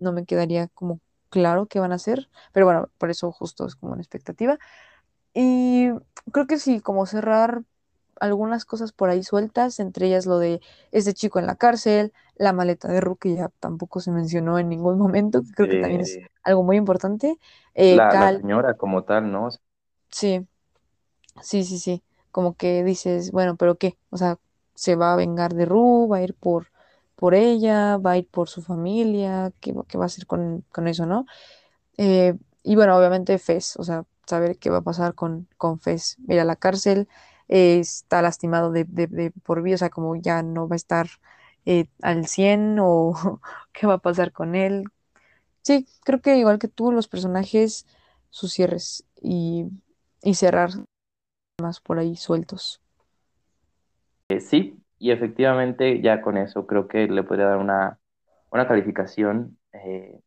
no me quedaría como claro qué van a hacer. Pero bueno, por eso justo es como una expectativa. Y creo que sí, como cerrar algunas cosas por ahí sueltas, entre ellas lo de este chico en la cárcel, la maleta de Ru, que ya tampoco se mencionó en ningún momento, que creo que también es algo muy importante. Eh, La, la Cal, señora como tal, ¿no? sí, sí, sí, sí, como que dices, bueno, pero ¿qué? O sea, se va a vengar de Ru, va a ir por por ella, va a ir por su familia, qué, qué va a hacer con, con eso, ¿no? Eh, y bueno, obviamente Fez, o sea, saber qué va a pasar con, con Fez. Ir a la cárcel, eh, está lastimado de, de, de por vida, o sea, como ya no va a estar eh, al 100 o qué va a pasar con él. Sí, creo que igual que tú, los personajes, sus cierres y, y cerrar más por ahí sueltos. Eh, sí, y efectivamente ya con eso creo que le podría dar una, una calificación. eh,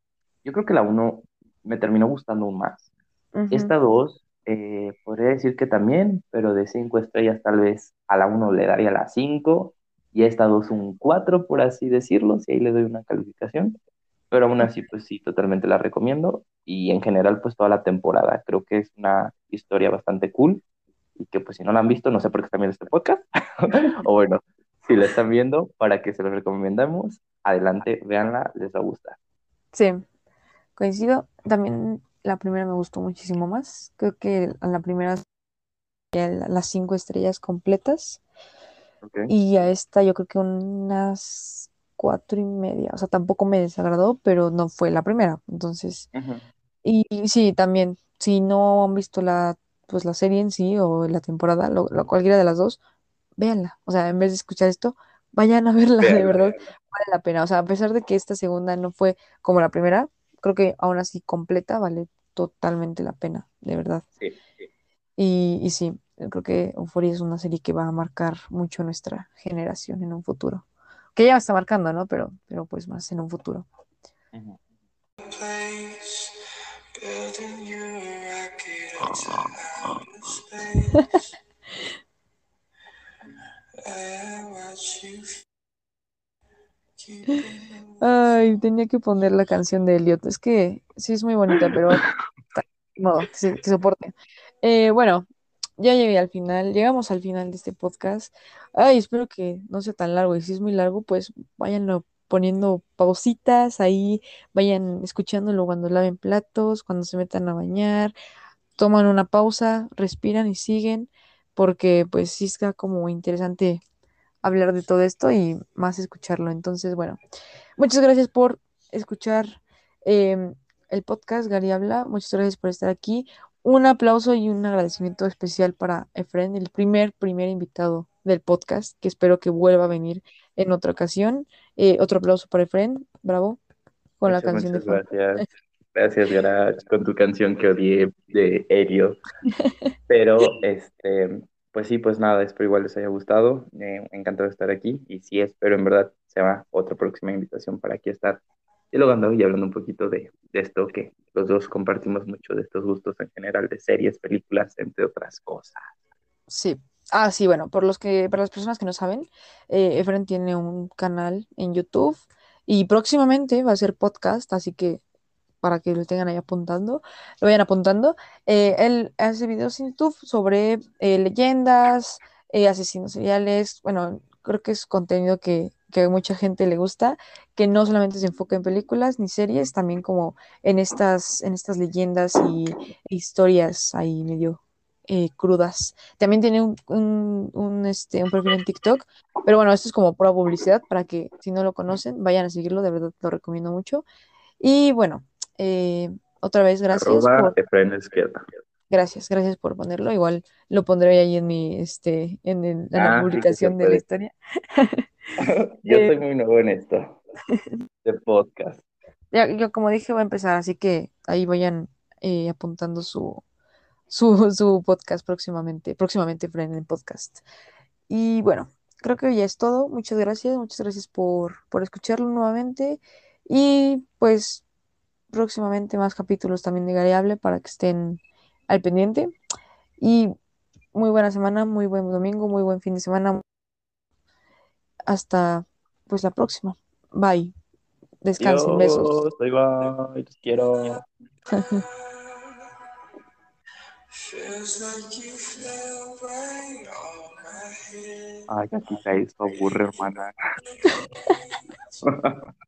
yo creo que la uno me terminó gustando más. Esta 2 eh, podría decir que también, pero de 5 estrellas tal vez a la uno le daría la 5 y a esta 2 un 4 por así decirlo, si ahí le doy una calificación. Pero aún así, pues sí, totalmente la recomiendo. Y en general, pues toda la temporada. Creo que es una historia bastante cool y que pues si no la han visto, no sé por qué están viendo este podcast. o bueno, si la están viendo, para que se los recomendamos, adelante, véanla, les va a gustar. Sí, coincido. También la primera me gustó muchísimo más. Creo que a la primera las cinco estrellas completas y a esta yo creo que unas cuatro y media. O sea, tampoco me desagradó, pero no fue la primera. Entonces, y, y sí, también, si no han visto la, pues la serie en sí o la temporada, lo, lo- cualquiera de las dos, véanla. O sea, en vez de escuchar esto, vayan a verla, de Véanla. verdad, vale la pena. O sea, a pesar de que esta segunda no fue como la primera, creo que aún así completa vale totalmente la pena, de verdad. Sí. Y, y sí, creo que Euphoria es una serie que va a marcar mucho nuestra generación en un futuro. Que ya está marcando, ¿no? Pero, pero pues más en un futuro. Place, Ay, tenía que poner la canción de Elliot. Es que sí es muy bonita, pero no, que, que soporte. Eh, bueno, ya llegué al final, llegamos al final de este podcast. Ay, espero que no sea tan largo. Y si es muy largo, pues váyanlo poniendo pausitas ahí, vayan escuchándolo cuando laven platos, cuando se metan a bañar, toman una pausa, respiran y siguen, porque pues sí está como interesante hablar de todo esto y más escucharlo. Entonces, bueno. Muchas gracias por escuchar eh, el podcast Gary Habla. Muchas gracias por estar aquí. Un aplauso y un agradecimiento especial para Efren, el primer, primer invitado del podcast, que espero que vuelva a venir en otra ocasión. Eh, otro aplauso para Efren, bravo, con la Muchas, canción de gracias. Gracias, Garach, con tu canción que odié de Helio. Pero, este, pues sí, pues nada, espero igual les haya gustado. Encantado de estar aquí. Y sí, espero en verdad se va otra próxima invitación para aquí estar dialogando y hablando un poquito de, de esto que los dos compartimos mucho, de estos gustos en general, de series, películas, entre otras cosas. Sí. Ah, sí, bueno, por los que, para las personas que no saben, eh, Efren tiene un canal en YouTube y próximamente va a ser podcast, así que para que lo tengan ahí apuntando, lo vayan apuntando. Eh, él hace videos en YouTube sobre eh, leyendas, eh, asesinos seriales. Bueno, creo que es contenido que, que mucha gente le gusta, que no solamente se enfoca en películas ni series, también como en estas, en estas leyendas y historias ahí medio eh, crudas. También tiene un, un, un, este, un perfil en TikTok, pero bueno, esto es como pura publicidad para que si no lo conocen, vayan a seguirlo, de verdad lo recomiendo mucho. Y bueno, eh, otra vez, gracias Arroba por, Efraín Izquierda. gracias, gracias por ponerlo. Igual lo pondré ahí en mi, este, en, el- en la Ah, sí publicación de la historia. Yo Eh, soy muy nuevo en esto, de podcast. ya, yo como dije, voy a empezar, así que ahí vayan eh, apuntando su, su, su podcast próximamente, próximamente, Fren, el podcast. Y bueno, creo que ya es todo. Muchas gracias, muchas gracias por, por escucharlo nuevamente. Y pues próximamente más capítulos también de Variable para que estén al pendiente. Y muy buena semana, muy buen domingo, muy buen fin de semana. Hasta pues la próxima. Bye. Descansen, besos. Bye bye, los quiero. Ay, aquí cae esto aburre, hermana.